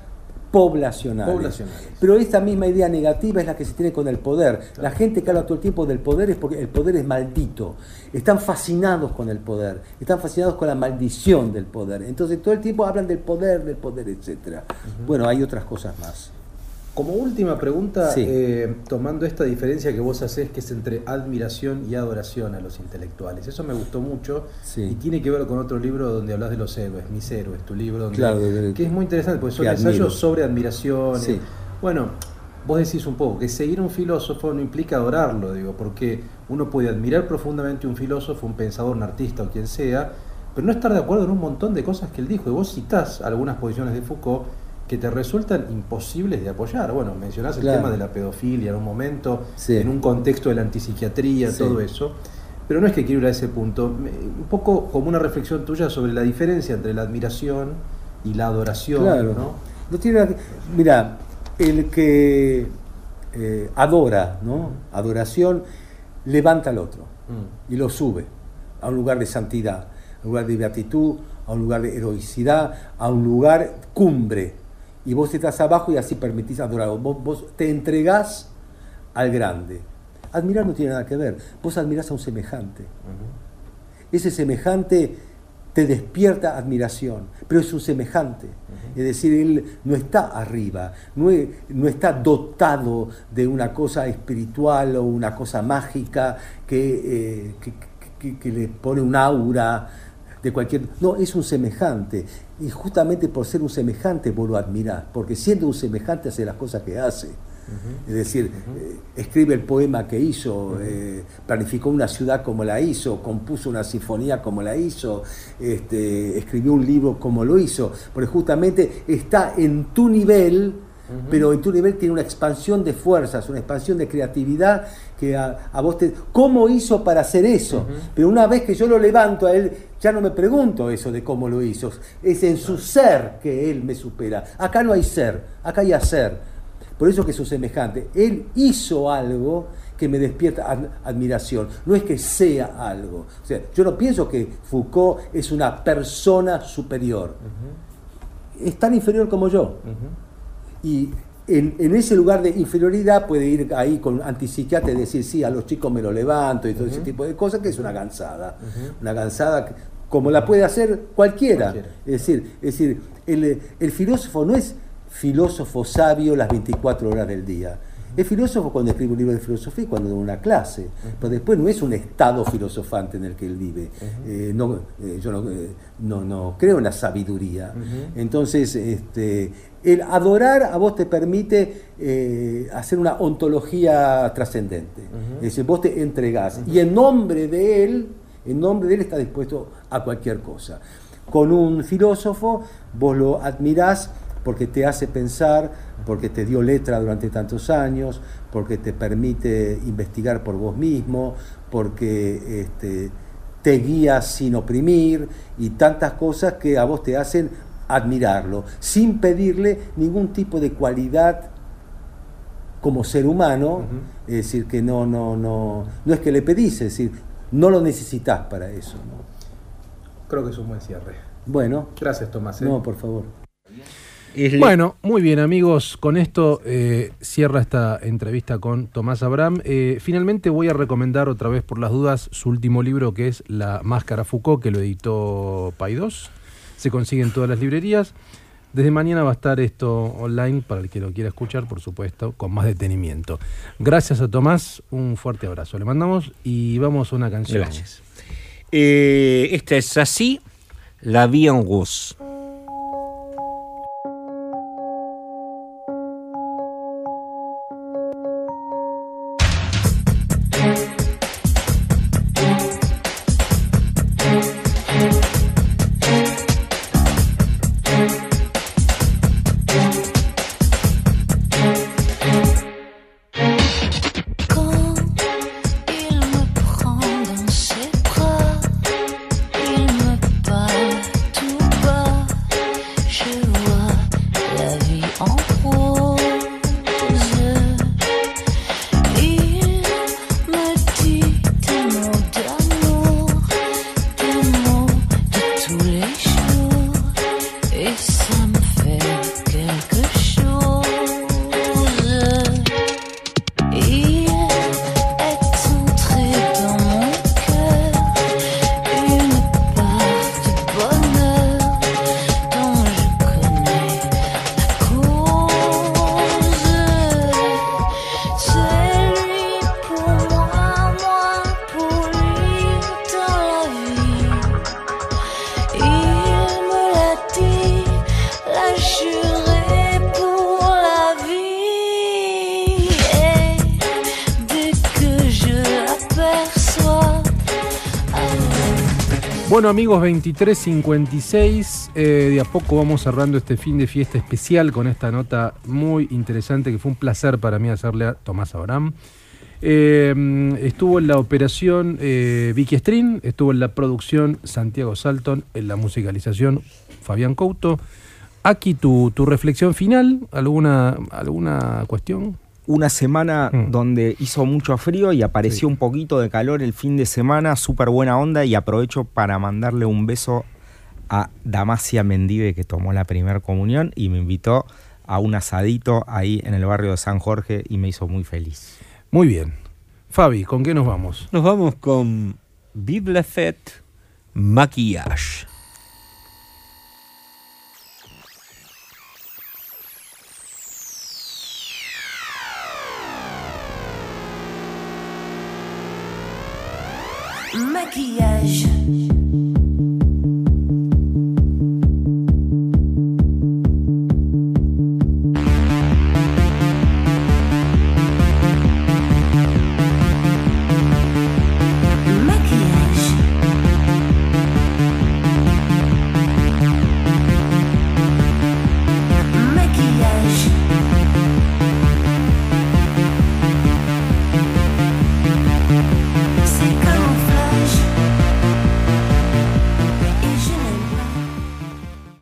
poblacionales. Poblacionales. Pero esta misma idea negativa es la que se tiene con el poder. La gente que habla todo el tiempo del poder es porque el poder es maldito. Están fascinados con el poder, están fascinados con la maldición del poder. Entonces todo el tiempo hablan del poder, del poder, etc. Bueno, hay otras cosas más. Como última pregunta, Sí. eh, tomando esta diferencia que vos haces, que es entre admiración y adoración a los intelectuales. Eso me gustó mucho Sí. y tiene que ver con otro libro donde hablas de los héroes, Mis héroes, tu libro, donde- Claro, de- que es muy interesante porque son admiro. ensayos sobre admiración. Sí. Bueno, vos decís un poco que seguir a un filósofo no implica adorarlo, digo, porque uno puede admirar profundamente a un filósofo, un pensador, un artista o quien sea, pero no estar de acuerdo en un montón de cosas que él dijo. Y vos citás algunas posiciones de Foucault que te resultan imposibles de apoyar. Bueno, mencionás el Claro. tema de la pedofilia en un momento, Sí. en un contexto de la antipsiquiatría, Sí. todo eso. Pero no es que quiero ir a ese punto. Un poco como una reflexión tuya sobre la diferencia entre la admiración y la adoración. Claro. ¿no? No tiene que- Mira, el que eh, adora, ¿no? Adoración, levanta al otro Mm. y lo sube a un lugar de santidad, a un lugar de beatitud, a un lugar de heroicidad, a un lugar cumbre. Y vos estás abajo y así permitís adorar. Vos, vos te entregás al grande. Admirar no tiene nada que ver. Vos admirás a un semejante. Ese semejante te despierta admiración, pero es un semejante. Es decir, él no está arriba, no, no está dotado de una cosa espiritual o una cosa mágica que, eh, que- que- que le pone un aura de cualquier... No, es un semejante. Y justamente por ser un semejante vos lo admirás, porque siendo un semejante hace las cosas que hace. Es decir, eh, escribe el poema que hizo, eh, planificó una ciudad como la hizo, compuso una sinfonía como la hizo, este, escribió un libro como lo hizo, porque justamente está en tu nivel, pero en tu nivel tiene una expansión de fuerzas, una expansión de creatividad que a, a vos te... ¿Cómo hizo para hacer eso? Pero una vez que yo lo levanto a él, ya no me pregunto eso de cómo lo hizo, es en su ser que él me supera. Acá no hay ser, acá hay hacer. Por eso que es un semejante. Él hizo algo que me despierta ad- admiración. No es que sea algo. O sea, yo no pienso que Foucault es una persona superior. Es tan inferior como yo. Y en, en ese lugar de inferioridad puede ir ahí con antipsiquiatra y decir, sí, a los chicos me lo levanto y todo ese tipo de cosas, que es una gansada. Una gansada que- como la puede hacer cualquiera. Cualquiera. Es decir, es decir el, el filósofo no es filósofo sabio las 24 horas del día. Es filósofo cuando escribe un libro de filosofía y cuando da una clase. Pero después no es un estado filosofante en el que él vive. Eh, no, eh, yo no, eh, no- no creo en la sabiduría. Entonces, este, el adorar a vos te permite eh, hacer una ontología trascendente. Es decir, vos te entregás. Y en nombre de él, en nombre de él está dispuesto a cualquier cosa. Con un filósofo vos lo admirás porque te hace pensar, porque te dio letra durante tantos años, porque te permite investigar por vos mismo, porque este, te guía sin oprimir y tantas cosas que a vos te hacen admirarlo, sin pedirle ningún tipo de cualidad como ser humano, es decir, que no, no, no, no es que le pedís, es decir, no lo necesitas para eso. ¿no? Creo que es un buen cierre. Bueno, Gracias, Tomás. ¿eh? no, por favor. Bueno, muy bien amigos, con esto eh, cierra esta entrevista con Tomás Abraham. Eh, finalmente voy a recomendar otra vez por las dudas su último libro que es La Máscara Foucault, que lo editó Paidós. Se consigue en todas las librerías. Desde mañana va a estar esto online para el que lo quiera escuchar, por supuesto, con más detenimiento. Gracias a Tomás, un fuerte abrazo. Le mandamos y vamos a una canción. Gracias. Eh, esta es así, La Vie en Rose. Bueno amigos, 23.56, eh, de a poco vamos cerrando este fin de fiesta especial con esta nota muy interesante que fue un placer para mí hacerle a Tomás Abraham. Eh, estuvo en la operación eh, Vicky Strin, estuvo en la producción Santiago Salton, en la musicalización Fabián Couto. Aquí tu, tu reflexión final, ¿alguna, alguna cuestión? Una semana Mm. donde hizo mucho frío y apareció un poquito de calor el fin de semana, súper buena onda y aprovecho para mandarle un beso a Damasia Mendive que tomó la primera comunión y me invitó a un asadito ahí en el barrio de San Jorge y me hizo muy feliz. Muy bien. Fabi, ¿con qué nos vamos? Nos vamos con Fête Maquillage. Maquillage.